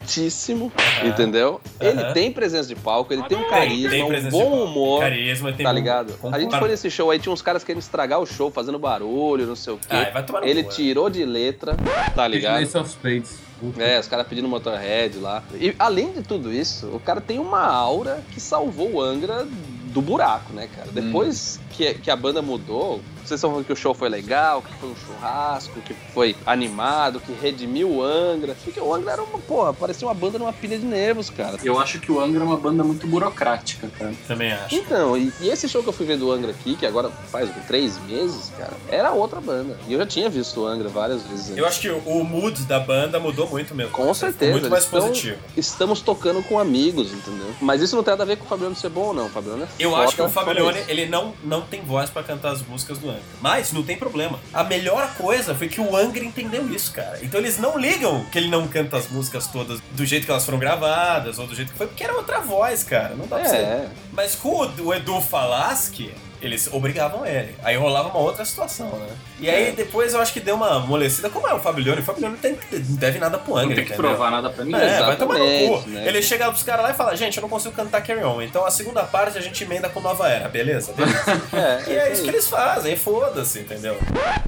competentíssimo, entendeu? Ele Aham. tem presença de palco, ele tem um carisma, tem um bom humor. Carisma, tem Tá bom- ligado? A gente foi nesse show aí, tinha uns caras querendo estragar o show, fazendo barulho, não sei o quê. Ai, vai tomar no ele cu, é. tirou de letra, tá ligado? Ace of Spades. É, os caras pedindo Motorhead lá. E além de tudo isso, o cara tem uma aura que salvou o Angra do buraco, né, cara? Depois que, que a banda mudou, vocês estão falando que o show foi legal, que foi um churrasco, que foi animado, que redimiu o Angra. Porque o Angra era uma, porra, parecia uma banda numa pilha de nervos, cara. Eu acho que o Angra é uma banda muito burocrática, cara. Também acho. Então, e, e esse show que eu fui ver do Angra aqui, que agora faz o três meses, cara, era outra banda. E eu já tinha visto o Angra várias vezes. antes. Eu acho que o, o mood da banda mudou muito mesmo. Com certeza. Muito mais eles tão- positivo. Estamos tocando com amigos, entendeu? Mas isso não tem nada a ver com o Fabiano ser bom ou não. O Fabiano é Eu acho que o Leone, isso. ele não, não tem voz pra cantar as músicas do Angra. Mas não tem problema. A melhor coisa foi que o Angra entendeu isso, cara. Então eles não ligam que ele não canta as músicas todas do jeito que elas foram gravadas ou do jeito que foi, porque era outra voz, cara. Não dá pra É. ser. Mas com o, o Edu Falaschi, eles obrigavam ele. Aí rolava uma outra situação, né? E aí É. depois eu acho que deu uma amolecida. Como é o Fábio Leone? O Fábio Leone não, tem, não deve nada pro Angra, Não tem que entendeu? provar nada pra ninguém. É, vai tomar no cu. Né? Ele chega pros caras lá e fala, gente, eu não consigo cantar Carry On, então a segunda parte a gente emenda com Nova Era, beleza? Beleza. É, e é isso que eles fazem, foda-se, entendeu?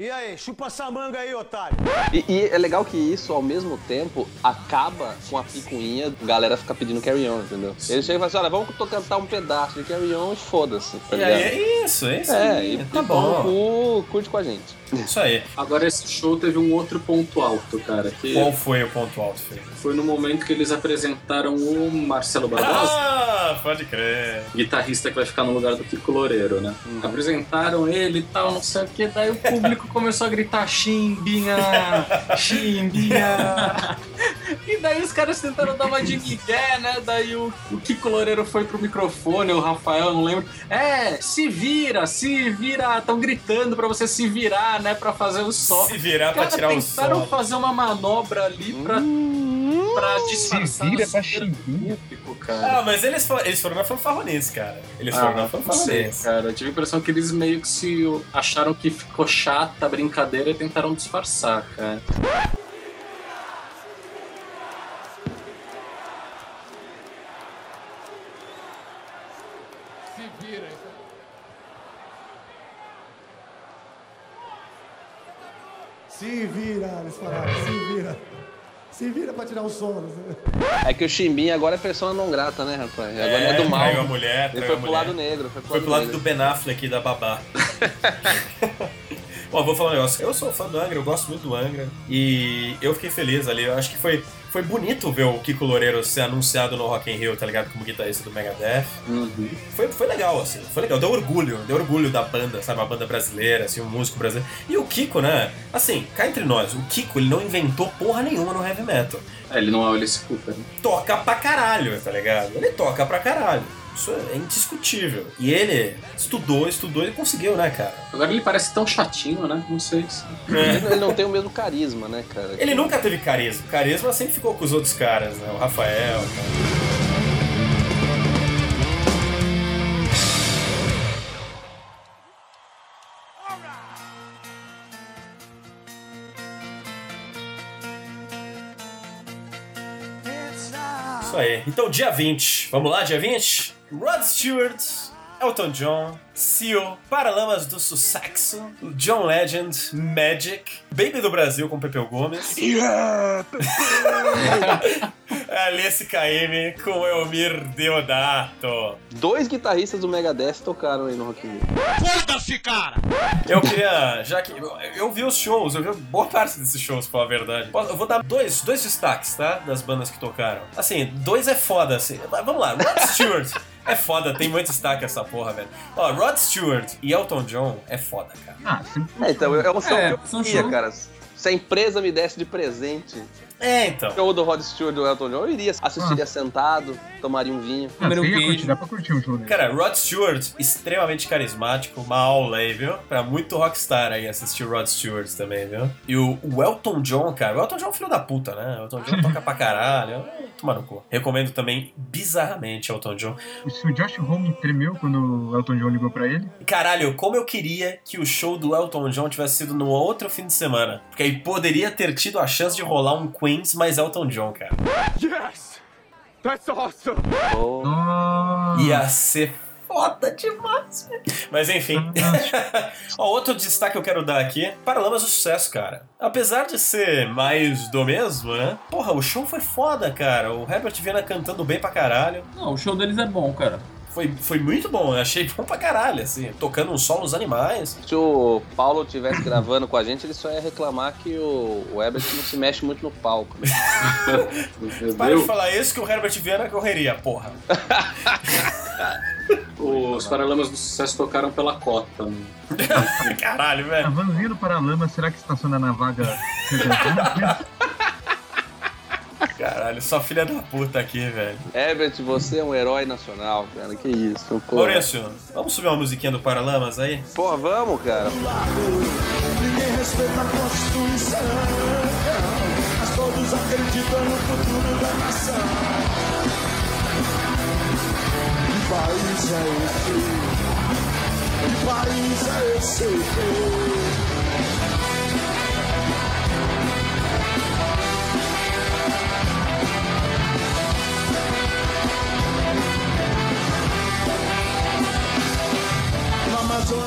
E aí, chupa essa manga aí, otário. E, e é legal que isso, ao mesmo tempo, acaba com a picuinha, a galera fica pedindo carry on, entendeu? Ele chega e fala assim: olha, vamos cantar um pedaço de carry on e foda-se. Tá E aí é isso, é isso É, aí, tá tá bom, bom. curte com a gente. Isso aí. Agora esse show teve um outro ponto alto, cara. Que Qual foi o ponto alto, Felipe? Foi no momento que eles apresentaram o Marcelo Barbosa. Ah, pode crer. guitarrista que vai ficar no lugar do Kiko Loureiro, né? Apresentaram ele e tal, não sei o que, daí o público começou a gritar chimbinha, chimbinha. E daí os caras tentaram dar uma de migué, né? Daí o, o Kiko Loureiro foi pro microfone, o Rafael, não lembro. É, se vira, se vira, estão gritando pra você se virar, né? Pra fazer o sol. Se virar pra Cara, tirar o tentaram som. fazer uma manobra ali pra, pra disfarçar vira pra super público, cara. Ah, mas eles, eles foram na fanfarronice, cara. Eles foram na Ah, não sei, fanfarronice. cara. Eu tive a impressão que eles meio que se acharam que ficou chata a brincadeira e tentaram disfarçar, cara. Se vira, Se vira, eles falaram, se vira. Se vira pra tirar o sono. É que o Chimbinha agora é persona não grata, né, rapaz? Agora É, é do mal. traiu a mulher, Ele foi a pro mulher. lado negro. Foi pro Foi pro lado do Ben Affleck e da babá. Bom, vou falar um negócio. Eu sou fã do Angra, eu gosto muito do Angra. E eu fiquei feliz ali. Eu acho que foi, foi bonito ver o Kiko Loureiro ser anunciado no Rock in Rio, tá ligado? Como guitarrista do Megadeth. Foi, foi legal, assim. Foi legal. Deu orgulho. Deu orgulho da banda, sabe? A banda brasileira, assim, um músico brasileiro. E o Kiko, né? Assim, cá entre nós, o Kiko, ele não inventou porra nenhuma no heavy metal. É, ele não é o Alice Cooper. Né? Toca pra caralho, tá ligado? Ele toca pra caralho. Isso é indiscutível. E ele estudou, estudou e conseguiu, né, cara? Agora ele parece tão chatinho, né? Não sei se. Ele não tem o mesmo carisma, né, cara? Ele nunca teve carisma. Carisma sempre ficou com os outros caras, né? O Rafael, cara. Isso aí. Então, dia 20. Vamos lá, dia 20? Rod Stewart, Elton John, Seal, Paralamas do Sucesso, John Legend, Magic, Baby do Brasil com Pepeu Gomes. Yeah, Alice KM com Elmir Deodato. Dois guitarristas do Megadeth tocaram aí no Rock in Rio. Foda-se, cara! Eu queria, já que eu, vi os shows, eu vi boa parte desses shows, pra falar a verdade. Eu vou dar dois, dois destaques, tá? Das bandas que tocaram. Assim, dois é foda, assim. Vamos lá, Rod Stewart. É foda, tem muito destaque essa porra, velho. Ó, Rod Stewart e Elton John é foda, cara. Ah, sempre É, então, é um show É, que eu queria, cara. Se a empresa me desse de presente É, então. o show do Rod Stewart e do Elton John, eu iria. Assistiria sentado, tomaria um vinho. Ah, ia 20. curtir, dá pra curtir um show dele. Cara, Rod Stewart, extremamente carismático, uma aula aí, viu? Pra muito rockstar aí assistir Rod Stewart também, viu? E o, o Elton John, cara, o Elton John é um filho da puta, né? O Elton John toca pra caralho. É, Toma no cu. Recomendo também bizarramente Elton John. Se o Josh Homme tremeu quando o Elton John ligou pra ele, Caralho, como eu queria que o show do Elton John tivesse sido no outro fim de semana. Porque aí poderia ter tido a chance de rolar um Queens mais Elton John, cara. Yes! That's awesome! Oh, Ia ser foda demais, velho. Mas enfim. Ó, outro destaque que eu quero dar aqui: Paralamas do Sucesso, cara. Apesar de ser mais do mesmo, né? Porra, o show foi foda, cara. O Herbert Viana cantando bem pra caralho. Não, o show deles é bom, cara. Foi, foi muito bom, eu achei bom pra caralho, assim. Tocando uns solos animais. se o Paulo estivesse gravando com a gente, ele só ia reclamar que o, o Ebert não se mexe muito no palco. né? Para de falar isso que o Herbert Viana correria, porra. Os Paralamas do Sucesso tocaram pela cota. Né? Caralho, a velho. vanzinha do Paralama, será que estaciona na vaga? Caralho, só filha da puta aqui, velho. Ebert, você é um herói nacional, cara. Que isso. Pô, Maurício, vamos subir uma musiquinha do Paralamas aí? Pô, vamos, cara. Ninguém respeita a Constituição, mas todos acreditam no futuro da nação. Que país é esse? Que país é esse?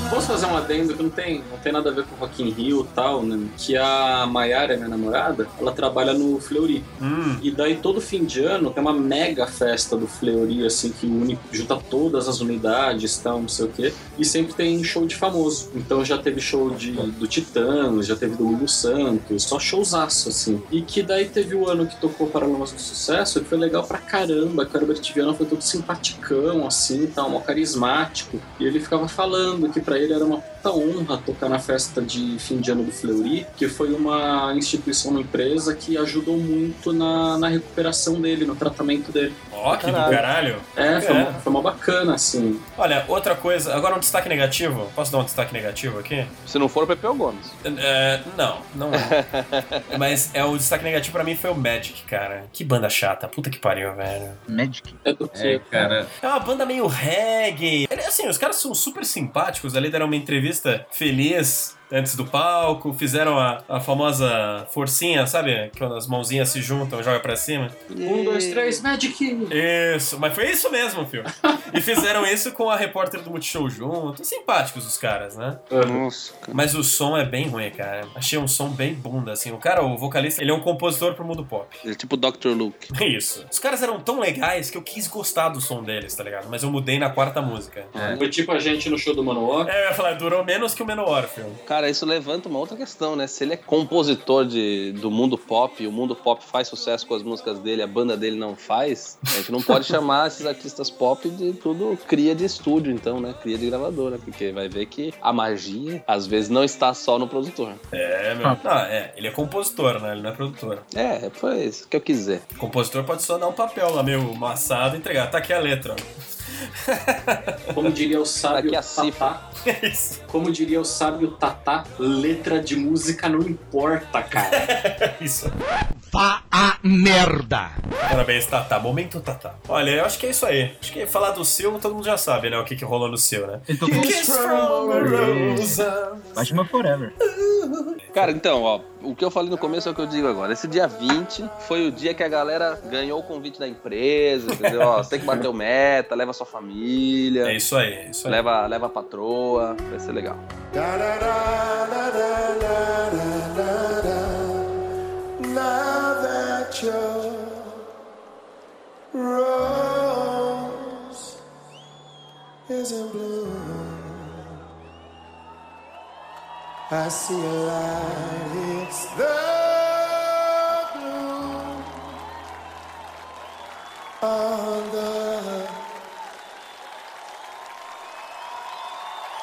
Posso fazer um adendo que não tem, não tem nada a ver com Rock in Rio e tal, né? Que a Maiara, minha namorada, ela trabalha no Fleury. Hum. E daí todo fim de ano tem uma mega festa do Fleury, assim, que une, junta todas as unidades, tal, não sei o quê. E sempre tem show de famoso. Então já teve show de, do Titãs, já teve do Lulu Santos, só showzaço, assim. E que daí teve o ano que tocou Paralamas do Sucesso, que foi legal pra caramba, que o Herbert Viana foi todo simpaticão, assim, tal, mó carismático. E ele ficava falando que pra ele era uma puta honra tocar na festa de fim de ano do Fleury, que foi uma instituição, uma empresa que ajudou muito na, na recuperação dele, no tratamento dele. Ó, que do Caralho. É, foi, É. Uma, foi uma bacana, assim. Olha, outra coisa, agora um destaque negativo. Posso dar um destaque negativo aqui? Se não for o Pepeu Gomes. É, não, não é. Mas é o destaque negativo pra mim foi o Magic, cara. Que banda chata, puta que pariu, velho. Magic. É do É, que? cara. É uma banda meio reggae. Assim, os caras são super simpáticos ali, deram uma entrevista feliz antes do palco, fizeram a, a famosa forcinha, sabe? Quando as mãozinhas se juntam, joga pra cima. Um, dois, três, Magic! Isso, mas foi isso mesmo, filho. E fizeram isso com a repórter do Multishow junto. Simpáticos os caras, né? Nossa, cara. Mas o som é bem ruim, cara. Achei um som bem bunda, assim. O cara, o vocalista, ele é um compositor pro mundo pop. Ele é tipo Dr. Luke. Isso. Os caras eram tão legais que eu quis gostar do som deles, tá ligado? Mas eu mudei na quarta música. É. Foi tipo a gente no show do Manowar. É, eu ia falar, durou menos que o Menor, filho. Cara, Cara, isso levanta uma outra questão, né? Se ele é compositor de, do mundo pop, e o mundo pop faz sucesso com as músicas dele, a banda dele não faz, a gente não pode chamar esses artistas pop de tudo cria de estúdio, então, né? Cria de gravadora, porque vai ver que a magia, às vezes, não está só no produtor. É, meu. Ah, é. Ele é compositor, né? Ele não é produtor. É, foi isso que eu quiser. Compositor pode só dar um papel lá, meio maçado e entregar. Tá aqui a letra, ó. Como diria o sábio Tatá. Como diria o sábio Tatá, letra de música não importa, cara. Isso. Vá a merda! Parabéns, Tatá. Momento Tatá. Olha, eu acho que é isso aí. Acho que falar do seu, todo mundo já sabe, né? O que, que rolou no seu, né? Ele tocou Kiss from a Rose. Batman Forever. Cara, então, ó, o que eu falei no começo é o que eu digo agora. Esse dia 20 foi o dia que a galera ganhou o convite da empresa, entendeu? Ó, você tem que bater o meta, leva sua família. É isso aí, é isso aí. Leva, leva a patroa, vai ser legal. Rose is in bloom, I see a light. It's the gloom on the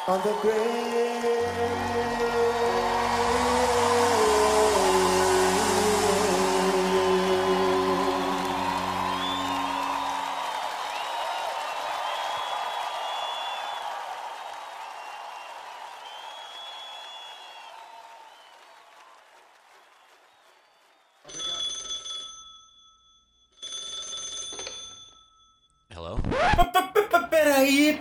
on the grave.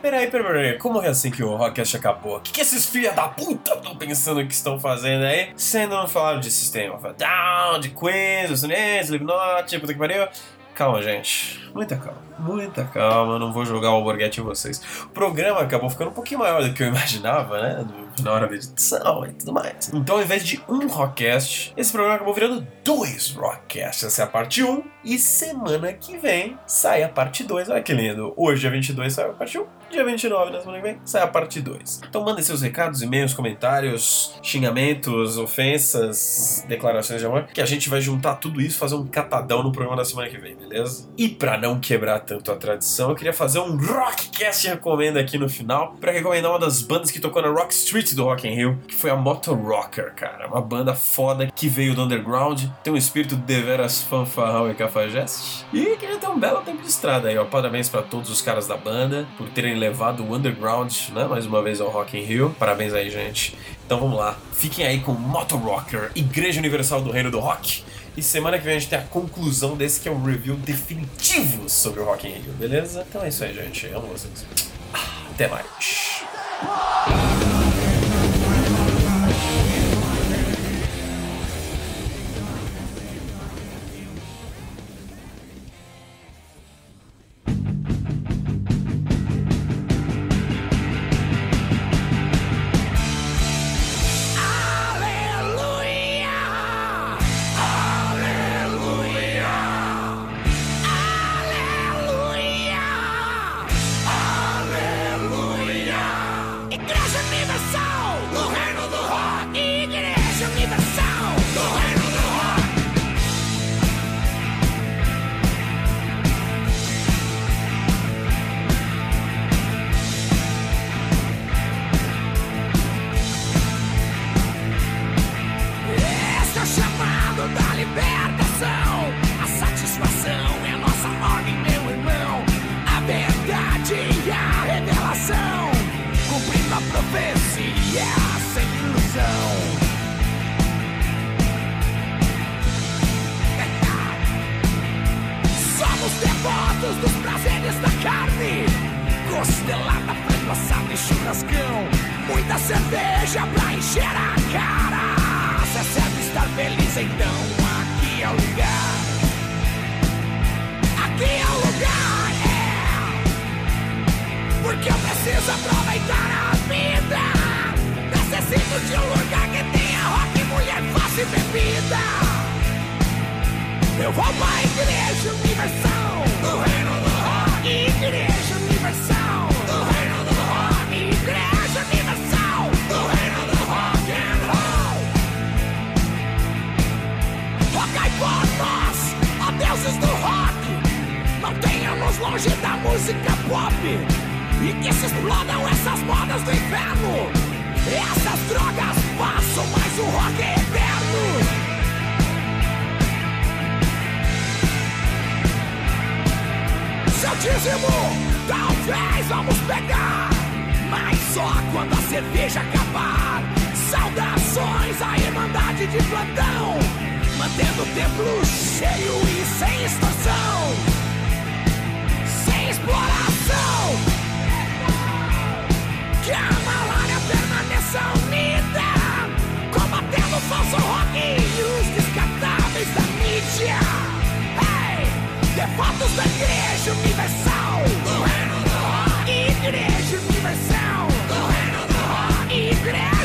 Peraí, peraí, peraí. Como é assim que o Rockcast acabou? O que, que esses filha da puta estão pensando que estão fazendo aí? Sendo não falaram de System of Down, de Queens, os Sinês, Slipknot, puta que pariu. Calma, gente. Muita calma. Muita calma. Não vou jogar o alborguete em vocês. O programa acabou ficando um pouquinho maior do que eu imaginava, né? Na hora da edição e tudo mais. Então, ao invés de um Rockcast, esse programa acabou virando dois Rockcasts. Essa é a parte 1. E semana que vem sai a parte 2. Olha que lindo. Hoje, dia 22, sai a parte 1. Dia 29, na semana que vem, sai a parte 2. Então mandem seus recados, e-mails, comentários, xingamentos, ofensas, declarações de amor, que a gente vai juntar tudo isso fazer um catadão no programa da semana que vem, beleza? E pra não quebrar tanto a tradição, eu queria fazer um Rockcast recomenda aqui no final, pra recomendar uma das bandas que tocou na Rock Street do Rock in Rio, que foi a Motor Rocker, cara. Uma banda foda que veio do underground, tem um espírito deveras fanfarrão e cafajeste. E queria ter um belo tempo de estrada aí, ó. Parabéns pra todos os caras da banda por terem levado o underground, né, mais uma vez ao Rock in Rio. Parabéns aí, gente. Então vamos lá. Fiquem aí com Motor Rocker, Igreja Universal do Reino do Rock. E semana que vem a gente tem a conclusão desse que é o review definitivo sobre o Rock in Rio, beleza? Então é isso aí, gente. Amo vocês. Ah, Até mais. desaproveitar a vida. Necessito de um lugar que tenha rock, mulher, face e bebida. Eu vou pra igreja universal do reino do rock. Igreja universal do reino do rock. Igreja universal do reino do rock and roll. Rogai por nós, ó deuses do rock. Não tenhamos longe da música pop. E que se explodam essas modas do inferno. Essas drogas façam mais um rock eterno. Seu dízimo, talvez vamos pegar. Mas só quando a cerveja acabar. Saudações à Irmandade de platão, Mantendo o templo cheio e sem extorsão. Sem exploração que a malária permaneça unida, combatendo o falso rock e os descartáveis da mídia. Hey, devotos da Igreja Universal do Reino do Rock, Igreja Universal do Reino do Rock, Igreja.